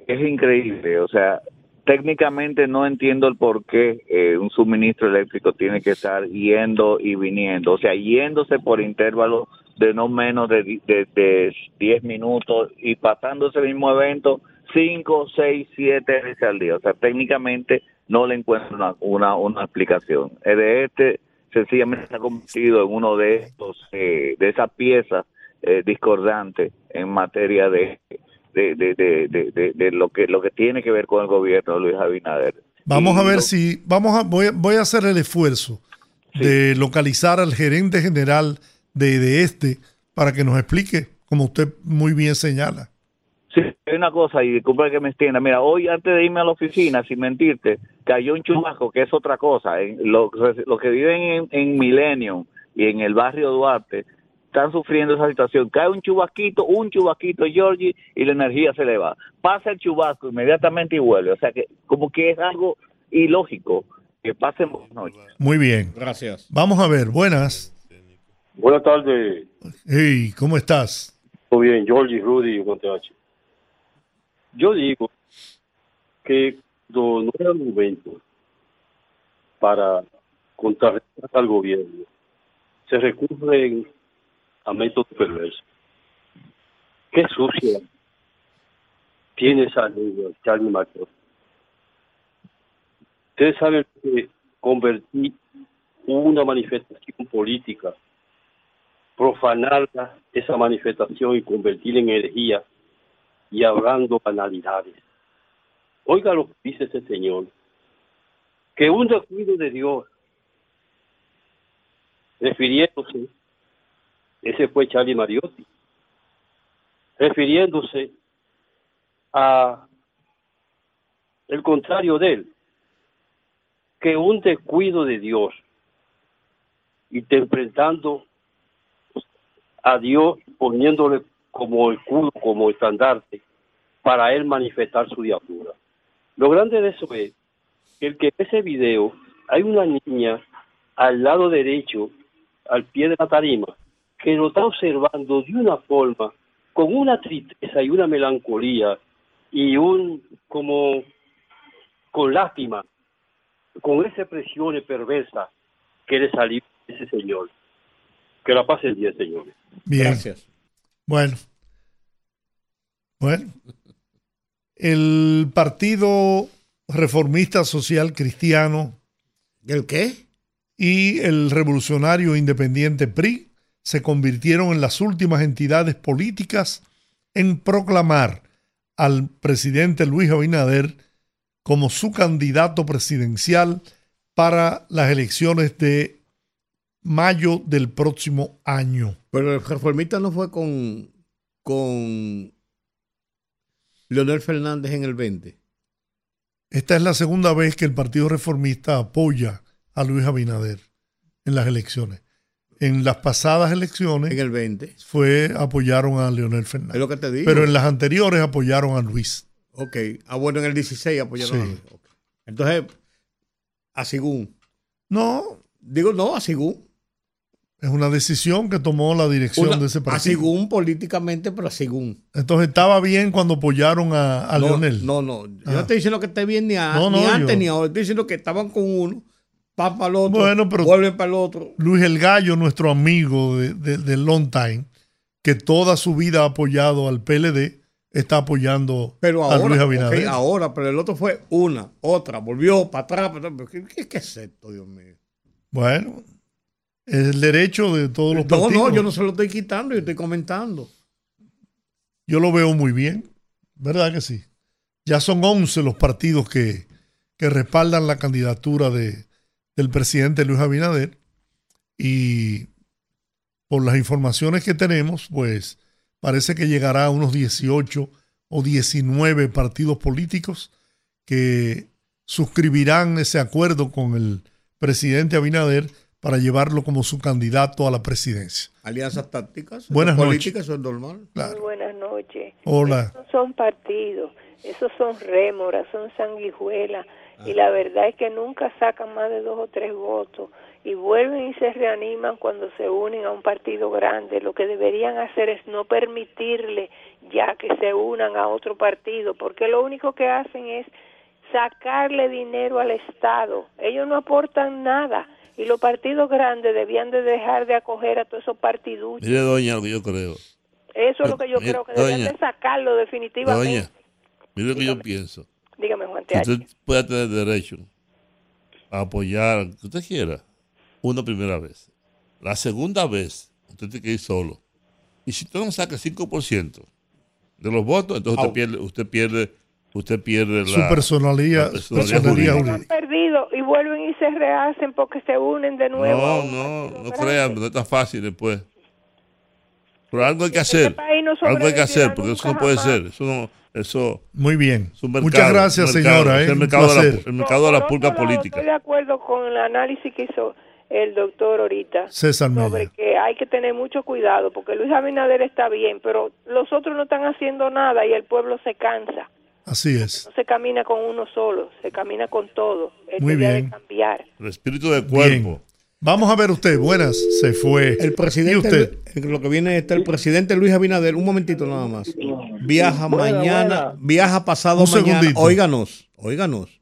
es increíble, o sea, técnicamente no entiendo el por qué eh, un suministro eléctrico tiene que estar yendo y viniendo, o sea, yéndose por intervalos de no menos de, di- de, de 10 minutos y pasando ese mismo evento 5, 6, 7 veces al día. O sea, técnicamente no le encuentro una, una, una explicación. El de este sencillamente se ha convertido en uno de estos, eh, de esas piezas eh, discordantes en materia de, de, de, de, de, de- de lo que lo que tiene que ver con el gobierno de Luis Abinader. Vamos Y a ver lo- si, vamos a, voy, a- voy a hacer el esfuerzo de localizar al gerente general de, de este para que nos explique, como usted muy bien señala. Sí, hay una cosa, y disculpa que me extienda. Mira, hoy antes de irme a la oficina, sin mentirte, cayó un chubasco, que es otra cosa. En- Los, los que viven en, en Millennium y en el barrio Duarte están sufriendo esa situación. Cae un chubasquito, un chubasquito, Georgie, y la energía se le va. Pasa el chubasco inmediatamente y vuelve. O sea que como que es algo ilógico que pasen noches. Muy bien. Gracias. Vamos a ver, buenas. Buenas tardes. Hey, ¿cómo estás? Todo bien, Georgie, Rudy. Yo digo que no era el momento para contrarrestar al gobierno. Se recurren a métodos perversos. Qué sucia tiene esa lengua, Charlie Marcos. Ustedes saben que convertir una manifestación política, profanarla, esa manifestación y convertirla en energía y hablando banalidades. Oiga lo que dice ese señor, que un descuido de Dios, refiriéndose, ese fue Charlie Mariotti, refiriéndose a el contrario de él, que un descuido de Dios, interpretando a Dios, poniéndole como escudo, como estandarte, para él manifestar su diablura. Lo grande de eso es que el que ese video, hay una niña al lado derecho, al pie de la tarima, que lo está observando de una forma, con una tristeza y una melancolía, y un, como, con lástima, con esa expresión perversa que le salió a ese señor. Que la pase el día, señores. Bien. Gracias. Bueno. Bueno. El Partido Reformista Social Cristiano. ¿El qué? Y el Revolucionario Independiente PRI se convirtieron en las últimas entidades políticas en proclamar al presidente Luis Abinader como su candidato presidencial para las elecciones de mayo del próximo año. Pero el reformista no fue con, con Leonel Fernández en el 20. Esta es la segunda vez que el Partido Reformista apoya a Luis Abinader en las elecciones. En las pasadas elecciones En el 20. fue apoyaron a Leonel Fernández. Es lo que te digo. Pero en las anteriores apoyaron a Luis. Ok. Ah, bueno, en el 16 apoyaron Sí. a Luis. Entonces, a Sigún. No. Digo, no, a Sigún. Es una decisión que tomó la dirección Una- de ese a partido. Sigún políticamente, pero a Sigún. Entonces estaba bien cuando apoyaron a, a no, Leonel. No, no. Yo Ah. no estoy diciendo que esté bien ni, a- No, ni no, antes yo- ni ahora. Estoy diciendo que estaban con uno, van para el otro, Bueno, pero- vuelven para el otro. Luis El Gallo, nuestro amigo de, de- de long time, que toda su vida ha apoyado al PLD, está apoyando Pero a Luis ahora, Abinader. ahora, pero el otro fue una, otra, volvió para atrás. para atrás. ¿Qué, qué, qué es esto, Dios mío? Bueno, es el derecho de todos los No, partidos. no, yo no se lo estoy quitando, yo estoy comentando. Yo lo veo muy bien, ¿verdad que sí? Ya son 11 los partidos que, que respaldan la candidatura de, del presidente Luis Abinader y por las informaciones que tenemos, pues parece que llegará a unos 18 o 19 partidos políticos que suscribirán ese acuerdo con el presidente Abinader para llevarlo como su candidato a la presidencia. Alianzas tácticas, Buenas políticas, eso es normal. Claro. Buenas noches. Hola. Esos son partidos, esos son rémoras, son sanguijuelas. Y la verdad es que nunca sacan más de dos o tres votos y vuelven y se reaniman cuando se unen a un partido grande. Lo que deberían hacer es no permitirle ya que se unan a otro partido, porque lo único que hacen es sacarle dinero al Estado. Ellos no aportan nada. Y los partidos grandes debían de dejar de acoger a todos esos partiduchos. Mire, doña, lo que yo creo. Eso es lo que yo Mire, creo que doña. de sacarlo definitivamente. Doña, mire lo que yo pienso. Dígame, Juan TH. usted puede tener derecho a apoyar al que usted quiera una primera vez. La segunda vez, usted tiene que ir solo. Y si usted no saca el 5% de los votos, entonces usted pierde, usted pierde, usted pierde Su la, personalidad- la personalidad personalidad perdido y vuelven y se rehacen porque se unen de nuevo. No, no, no crean, no es tan fácil después. Pero algo hay que Este hacer. no algo hay que hacer, porque eso no puede jamás. ser. Eso no, eso. Muy bien. es un mercado, Muchas gracias, mercado. señora, Es ¿eh? el mercado, de la, el mercado de la pulga lado, política. Estoy de acuerdo con el análisis que hizo el doctor ahorita. César sobre Mella. que hay que tener mucho cuidado porque Luis Abinader está bien, pero los otros no están haciendo nada y el pueblo se cansa. Así es. No se camina con uno solo, se camina con todo. Es Muy bien. de cambiar. El espíritu de cuerpo. Bien. Vamos a ver usted. Buenas. Se fue. El presidente, ¿Y usted? Lo que viene está el presidente Luis Abinader, un momentito nada más. Viaja Buena, mañana, buena. viaja pasado Un mañana. segundito. Óiganos, óiganos.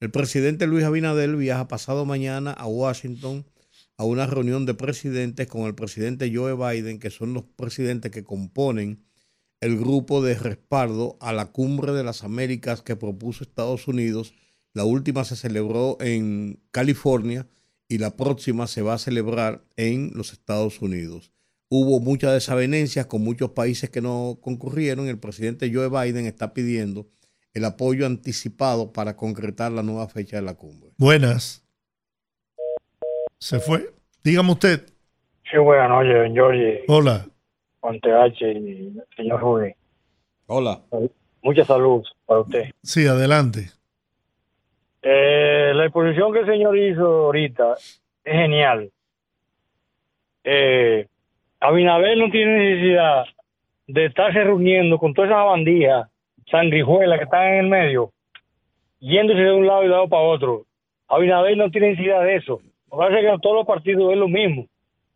El presidente Luis Abinader viaja pasado mañana a Washington a una reunión de presidentes con el presidente Joe Biden, que son los presidentes que componen el grupo de respaldo a la cumbre de las Américas que propuso Estados Unidos. La última se celebró en California y la próxima se va a celebrar en los Estados Unidos. Hubo muchas desavenencias con muchos países que no concurrieron. El presidente Joe Biden está pidiendo el apoyo anticipado para concretar la nueva fecha de la cumbre. Buenas. Se fue. Dígame usted. Sí, buenas noches, don Jorge, Hola. Juan TH y señor Rubén. Hola. Mucha salud para usted. Sí, adelante. Eh, la exposición que el señor hizo ahorita es genial. Eh, Abinader no tiene necesidad de estarse reuniendo con todas esas bandijas sangrijuelas que están en el medio, yéndose de un lado y de lado para otro. Abinader no tiene necesidad de eso. Lo que pasa que todos los partidos es lo mismo.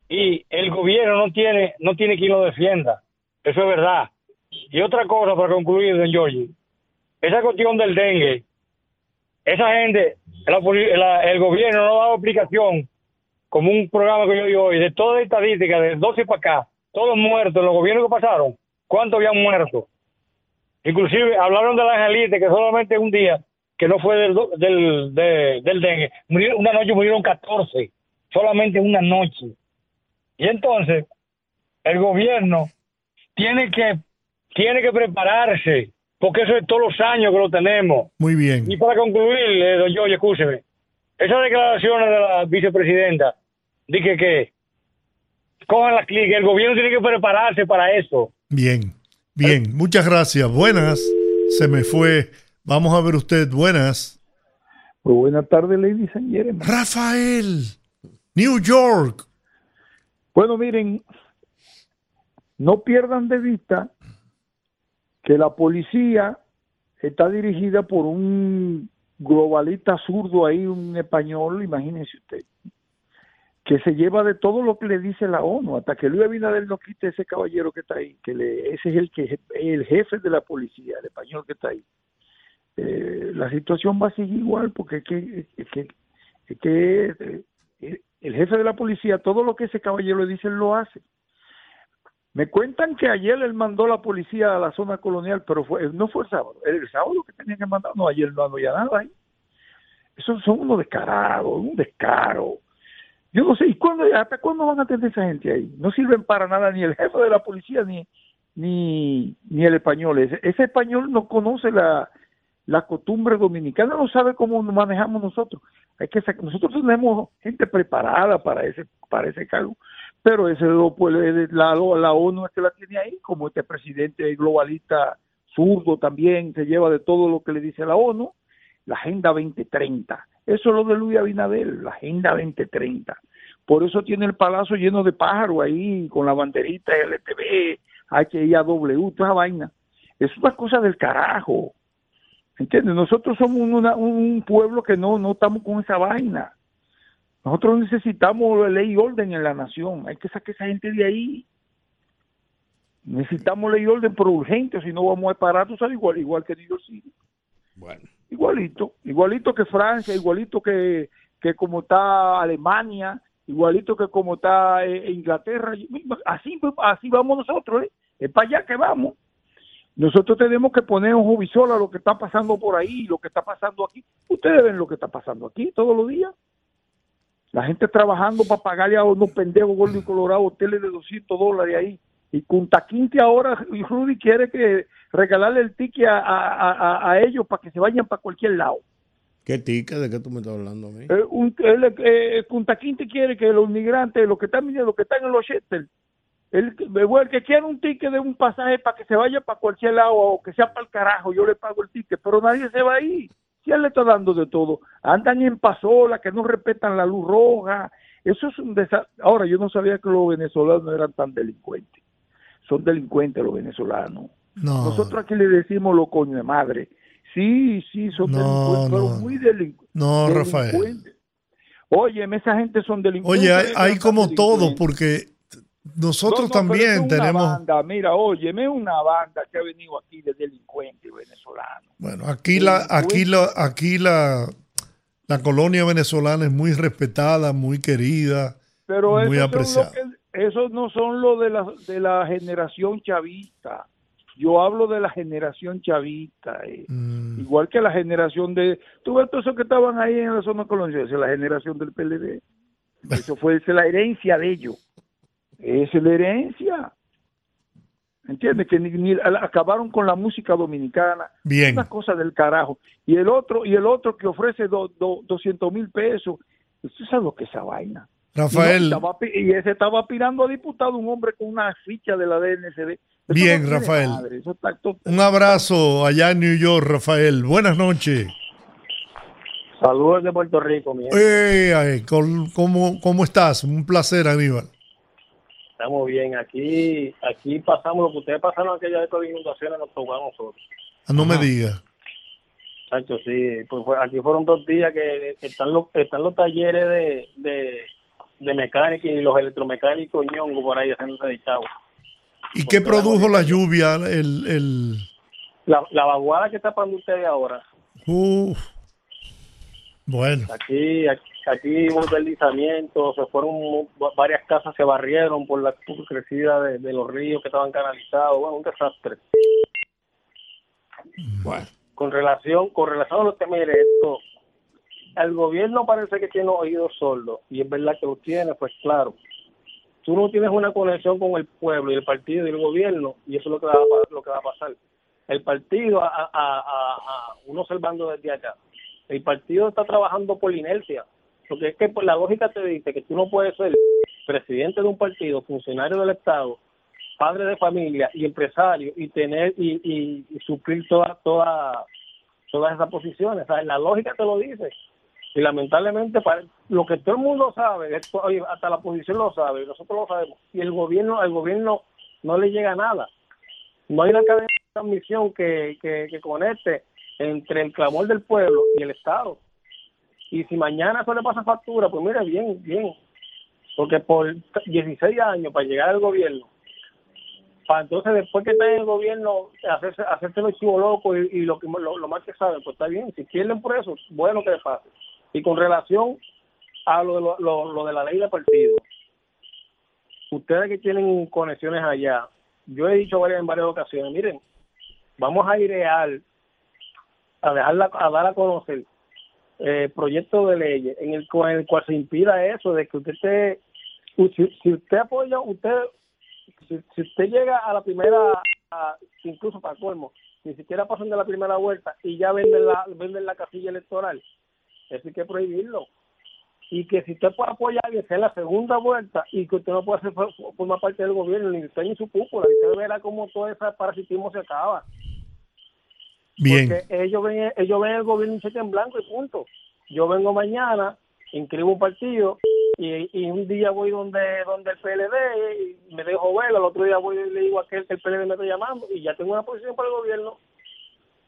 Y el gobierno no tiene, no tiene quien lo defienda. Eso es verdad. Y otra cosa para concluir, don Giorgi, esa cuestión del dengue, esa gente, la el gobierno no ha dado explicación, como un programa que yo vi hoy, de toda estadística, de 12 para acá, todos muertos, los gobiernos que pasaron, ¿cuántos habían muerto? Inclusive hablaron de la angelita, que solamente un día, que no fue del, del, de- del dengue, murieron- una noche murieron 14, solamente una noche. Y entonces, el gobierno tiene que, tiene que prepararse, porque eso es todos los años que lo tenemos. Muy bien. Y para concluir, eh, don Jorge, escúcheme, esas declaraciones de la vicepresidenta, dije que cojan la clic, el gobierno tiene que prepararse para eso. Bien. Bien. Muchas gracias. Buenas. Se me fue. Vamos a ver usted. Buenas. Muy buenas tardes, and gentlemen. Rafael. New York. Bueno, miren, no pierdan de vista que la policía está dirigida por un globalista zurdo ahí, un español, imagínense usted, que se lleva de todo lo que le dice la ONU, hasta que Luis Abinader no quite ese caballero que está ahí, que le, ese es el que el jefe de la policía, el español que está ahí. Eh, la situación va a seguir igual porque es que, es que, es que eh, el jefe de la policía, todo lo que ese caballero le dice, lo hace. Me cuentan que ayer él mandó la policía a la zona colonial, pero fue, no fue el sábado, el sábado que tenía que mandar, no, ayer no había nada ahí. Esos son unos descarados, un descaro. Yo no sé, ¿y cuándo, hasta cuándo van a tener esa gente ahí? No sirven para nada ni el jefe de la policía ni, ni, ni el español. Ese, ese español no conoce la, costumbre dominicana, no sabe cómo nos manejamos nosotros. Hay que nosotros tenemos gente preparada para ese para ese cargo, pero ese lo puede la, la ONU es que la tiene ahí, como este presidente globalista zurdo también se lleva de todo lo que le dice la ONU, la Agenda 2030. Eso es lo de Luis Abinader, la Agenda 2030. Por eso tiene el palacio lleno de pájaros ahí, con la banderita LTV, HIAW, toda esa vaina. Es una cosa del carajo. ¿Entiendes? Nosotros somos un pueblo que no, no estamos con esa vaina. Nosotros necesitamos ley y orden en la nación. Hay que sacar esa gente de ahí. Necesitamos ley y orden, pero urgente, si no vamos a parar, tú sabes, igual, igual que New York City. Bueno. Igualito, igualito que Francia, igualito que, que como está Alemania, igualito que como está eh, Inglaterra. Así, así vamos nosotros, ¿eh? Es para allá que vamos. Nosotros tenemos que poner un visor a lo que está pasando por ahí, lo que está pasando aquí. Ustedes ven lo que está pasando aquí todos los días. La gente trabajando para pagarle a unos pendejos gordos y colorados hoteles de 200 dólares ahí. Y Punta Quinte ahora, y Rudy quiere que regalarle el ticket a, a- a- a ellos para que se vayan para cualquier lado. ¿Qué tica? ¿De qué tú me estás hablando a mí? Eh, un- él, eh, Quinte quiere que los migrantes, los que están viniendo, los que están en los shelters, El, el que quiera un ticket de un pasaje para que se vaya para cualquier lado o que sea para el carajo, yo le pago el ticket, pero nadie se va ahí. Si él le está dando de todo, andan en pasola, que no respetan la luz roja. Eso es un desastre. Ahora, yo no sabía que los venezolanos eran tan delincuentes. Son delincuentes los venezolanos. No. Nosotros aquí le decimos lo coño de madre. Sí, sí, son No, delincuentes, pero muy delincuentes. No, Rafael. Oye, esa gente son delincuentes. Oye, hay, como todo, porque nosotros No, no, pero también es tenemos. Banda, mira, oye, es una banda que ha venido aquí de delincuentes venezolanos. Bueno, aquí la, aquí la, aquí la, la colonia venezolana es muy respetada, muy querida, Pero muy apreciada. que- esos no son los de la, de la generación chavista. Yo hablo de la generación chavista. eh. Mm. Igual que la generación de... Tú ves todos esos que estaban ahí en la zona colonial, la generación del PLD. Eso fue es la herencia de ellos. Esa es la herencia. ¿Entiendes? Que ni, ni- acabaron con la música dominicana. Bien. Una cosa del carajo. Y el otro, y el otro que ofrece do- do- 200 mil pesos. ¿Usted sabe lo que es esa vaina? Rafael. Y, no, estaba y ese estaba aspirando a diputado, un hombre con una ficha de la DNCD. Eso Bien, no Rafael. madre, eso está to- Un abrazo allá en New York, Rafael. Buenas noches. Saludos de Puerto Rico, mi. Eh, col- ¿cómo, ¿Cómo estás? Un placer, Aníbal. Estamos bien. Aquí aquí pasamos lo que ustedes pasaron aquella vez con las inundaciones, nos tocó a nosotros. Ah, No me digas. Chacho, sí. Pues aquí fueron dos días que están los, están los talleres de, de, de mecánica y los electromecánicos ñongo por ahí haciendo de chavo. ¿Y qué produjo la lluvia? El, el, La, la vaguada que está pasando ustedes ahora. uf. Bueno, Aquí, aquí, aquí hubo deslizamientos, se fueron varias casas, se barrieron por la crecida de, de los ríos que estaban canalizados. Bueno, un desastre. Con relación, con relación a los temas, esto, el gobierno parece que tiene oídos sordos, y es verdad que lo tiene, pues claro. Tú no tienes una conexión con el pueblo y el partido y el gobierno, y eso es lo que va a, lo que va a pasar. El partido, a, a, a- a- uno observando desde acá, el partido está trabajando por inercia. Porque es que por la lógica te dice que tú no puedes ser presidente de un partido, funcionario del Estado, padre de familia y empresario y tener y, y, suplir toda, toda, todas esas posiciones. La lógica te lo dice. Y lamentablemente, para- lo que todo el mundo sabe, hasta la oposición lo sabe, nosotros lo sabemos, y el gobierno, al gobierno no le llega nada. No hay una cadena de transmisión que, que, que conecte entre el clamor del pueblo y el Estado. Y si mañana eso le pasa factura, pues mira, bien, bien. Porque por 16 años para llegar al gobierno, para entonces después que está en el gobierno, hacerse, hacerse los chivos locos y, y lo, que, lo, lo más que saben, pues está bien. Si pierden por eso, bueno que les pase. Y con relación a lo de, lo, lo- de la ley de partido, ustedes que tienen conexiones allá, yo he dicho varias, en varias ocasiones, miren, vamos a airear, a dejarla, a dar a conocer eh, proyectos de leyes en el, cual, en el cual se impida eso, de que usted esté, si, usted apoya, usted, si, usted llega a la primera, incluso para colmo, ni siquiera pasan de la primera vuelta y ya venden la, venden la casilla electoral, eso hay que prohibirlo. Y que si usted puede apoyar alguien sea la segunda vuelta y que usted no puede ser, formar parte del gobierno, ni usted ni su cúpula, y usted verá cómo todo ese parasitismo se acaba. Bien. Porque ellos ven, ellos ven el gobierno un cheque en blanco y punto. Yo vengo mañana, inscribo un partido y, y un día voy donde donde el PLD y me dejo ver, al otro día voy y le digo a aquel que el PLD me está llamando y ya tengo una posición para el gobierno.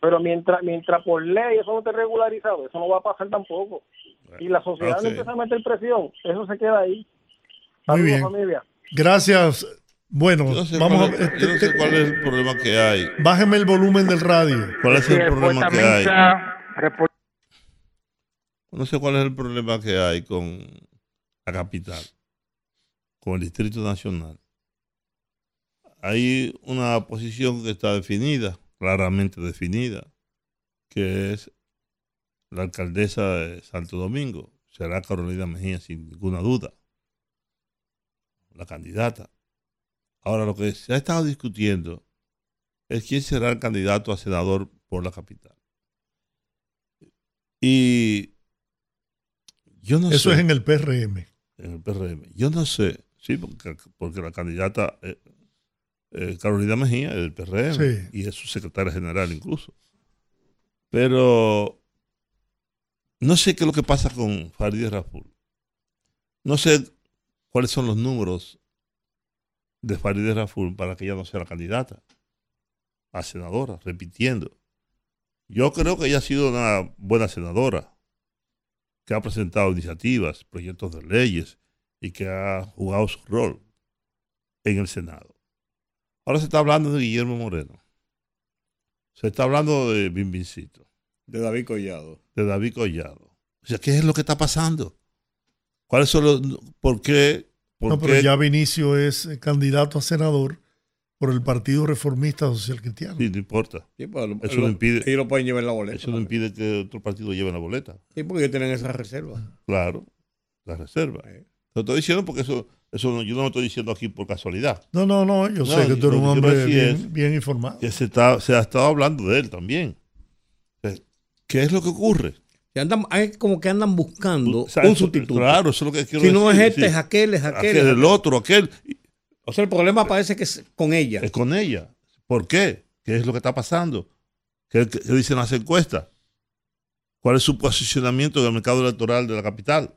Pero mientras mientras por ley eso no esté regularizado, eso no va a pasar tampoco. Y la sociedad Ok. no empieza a meter presión, eso se queda ahí. Muy bien. familia. Gracias. Bueno, Yo no sé vamos cuál a es- yo no sé cuál es el problema que hay. Bájeme el volumen del radio. ¿Cuál es el problema que hay? No sé cuál es el problema que hay con la capital, con el Distrito Nacional. Hay una posición que está definida, claramente definida, que es la alcaldesa de Santo Domingo. Será Carolina Mejía, sin ninguna duda. La candidata. Ahora, lo que se ha estado discutiendo es quién será el candidato a senador por la capital. Y yo no Eso sé. es en el PRM. En el PRM. Yo no sé Sí, porque, porque la candidata eh, eh, Carolina Mejía es del PRM Sí. y es su secretaria general incluso. Pero no sé qué es lo que pasa con Farideh Raful. No sé cuáles son los números de Farideh Raful para que ella no sea la candidata a senadora, repitiendo. Yo creo que ella ha sido una buena senadora, que ha presentado iniciativas, proyectos de leyes y que ha jugado su rol en el Senado. Ahora se está hablando de Guillermo Moreno. Se está hablando de Bimbincito. De David Collado. De David Collado. O sea, ¿qué es lo que está pasando? ¿Cuáles son los... ¿Por qué? ¿Por No, qué? pero ya Vinicio es eh, candidato a senador por el Partido Reformista Social Cristiano. Sí, no importa. Sí, pues, lo- eso lo- no impide... ellos lo pueden llevar en la boleta. Eso no impide que otro partido lleve la boleta. Sí, porque ellos tienen esa reserva. Claro, la reserva. Lo estoy diciendo porque eso, eso no- yo no lo estoy diciendo aquí por casualidad. No, no, no, yo sé que tú eres un hombre bien, es bien informado. Que se, está, se ha estado hablando de él también. ¿Qué es lo que ocurre? Andan, hay como que andan buscando un sustituto. Claro, eso es lo que quiero Si no decir, es este, sí. es aquel, es aquel. Aquel, el otro, aquel. O sea, el problema parece que es con ella. Es con ella. ¿Por qué? ¿Qué es lo que está pasando? ¿Qué, qué dicen las encuestas? ¿Cuál es su posicionamiento en el mercado electoral de la capital?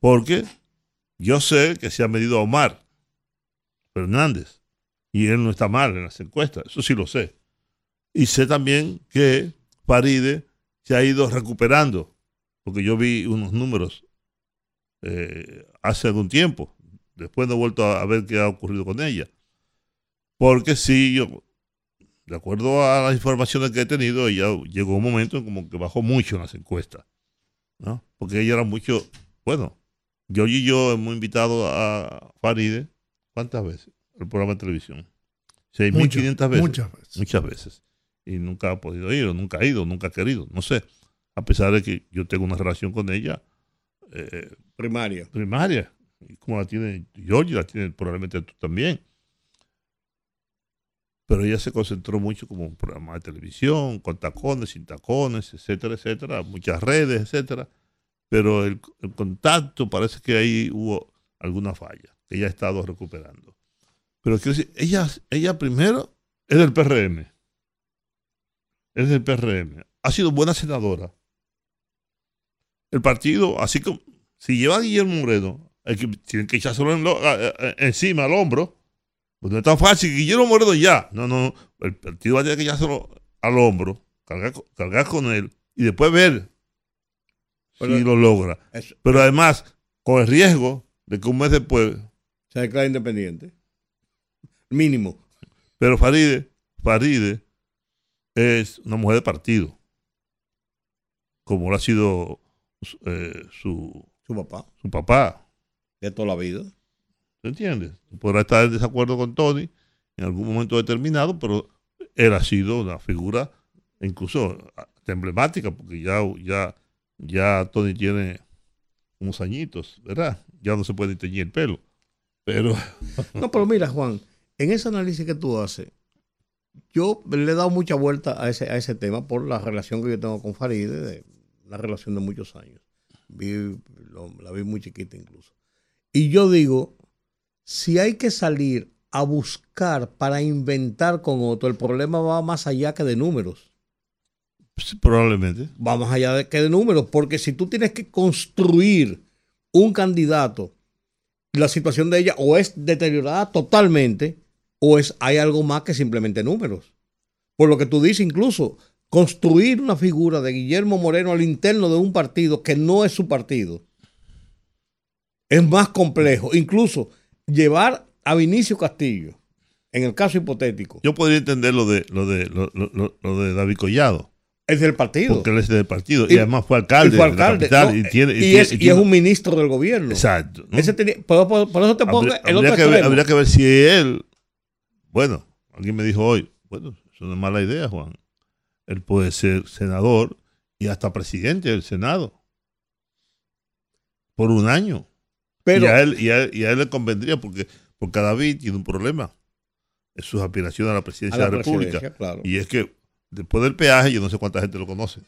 Porque yo sé que se ha medido a Omar Fernández y él no está mal en las encuestas, eso sí lo sé. Y sé también que Faride se ha ido recuperando, porque yo vi unos números eh, hace algún tiempo, después no he vuelto a, ver qué ha ocurrido con ella. Porque sí, yo, de acuerdo a las informaciones que he tenido, ella llegó un momento en como que bajó mucho en las encuestas. ¿no? Porque ella era mucho, bueno, yo y yo hemos invitado a Faride, ¿cuántas veces? El programa de televisión. 6.500 Muchas, veces. muchas veces. Muchas veces. Y nunca ha podido ir, o nunca ha ido, nunca ha querido, no sé. A pesar de que yo tengo una relación con ella eh, primaria. Primaria. Y como la tiene Georgie, la tiene probablemente tú también. Pero ella se concentró mucho como un programa de televisión, con tacones, sin tacones, etcétera, etcétera, muchas redes, etcétera. Pero el, el contacto parece que ahí hubo alguna falla, que ella ha estado recuperando. Pero quiero decir, ella, ella primero es del PRM. Es del PRM. Ha sido buena senadora. El partido, así como si lleva a Guillermo Moreno, hay que, tienen que echárselo en lo- a- a- encima al hombro. Pues no es tan fácil. Guillermo Moreno ya. No, no. El partido va a tener que echárselo al hombro, cargar, cargar con él y después ver Pero- si lo logra. Eso- Pero además, con el riesgo de que un mes después. Se declara independiente. Mínimo. Pero Faride, Faride es una mujer de partido. Como lo ha sido eh, su, Su papá. su papá. De toda la vida. ¿Se entiende? Podrá estar en desacuerdo con Tony en algún momento determinado, pero él ha sido una figura incluso emblemática, porque ya, ya, ya Tony tiene unos añitos, ¿verdad? Ya no se puede teñir el pelo. Pero. No, pero mira, Juan, en ese análisis que tú haces, yo le he dado mucha vuelta a ese, a ese tema por la relación que yo tengo con Faride, de una relación de muchos años. Vi- lo- la vi muy chiquita incluso. Y yo digo, si hay que salir a buscar para inventar con otro, el problema va más allá que de números. Probablemente. Va más allá de que de números, porque si tú tienes que construir un candidato, la situación de ella o es deteriorada totalmente, o es hay algo más que simplemente números. Por lo que tú dices, incluso construir una figura de Guillermo Moreno al interno de un partido que no es su partido es más complejo. Incluso llevar a Vinicio Castillo, en el caso hipotético, Yo podría entender lo de, lo de, lo, lo- lo- lo de David Collado. es del partido. Porque él es del partido. Y, Y- además fue alcalde, y fue de la alcalde, capital. ¿no? y, tiene, y tiene- es, y tiene- es un ministro del gobierno. Exacto. ¿no? Ese tenía- por, por- por eso te pongo Habría, el otro habría que ver, habría que ver si él, bueno, alguien me dijo hoy, bueno, es una mala idea, Juan. Él puede ser senador y hasta presidente del Senado por un año. Pero- y, a él, y, a, él- y a él le convendría porque, porque David tiene un problema en sus aspiraciones a la presidencia A la de la República. claro. Y es que después del peaje, yo no sé cuánta gente lo conoce.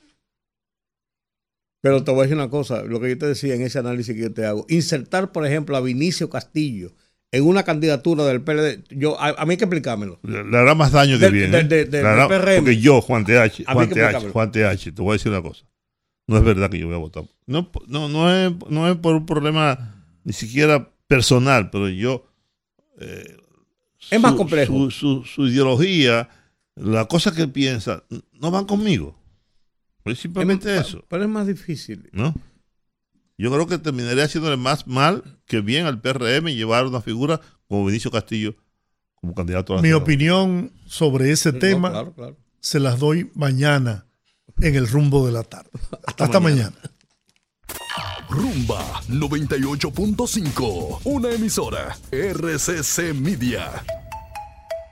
Pero te voy a decir una cosa, lo que yo te decía en ese análisis que yo te hago, insertar, por ejemplo, a Vinicio Castillo en una candidatura del PLD, yo, a, a mí hay que explicármelo. Le, le hará más daño que Del- bien. ¿eh? hará- PRM. porque yo, Juan TH, Juan TH. Juan TH, te voy a decir una cosa. No es verdad que yo voy a votar. No, no, no, es, no es por un problema ni siquiera personal, pero yo. eh, Es más su- complejo. Su, su- su ideología, las cosas que piensa, no van conmigo. Es simplemente Es más- eso. Pero es más difícil. ¿no? Yo creo que terminaría haciéndole más mal que bien al PRM llevar una figura como Vinicio Castillo como candidato a la Mi opinión sobre ese No, tema claro, claro. se las doy mañana en el rumbo de la tarde. Hasta, mañana. Rumba 98.5, una emisora RCC Media.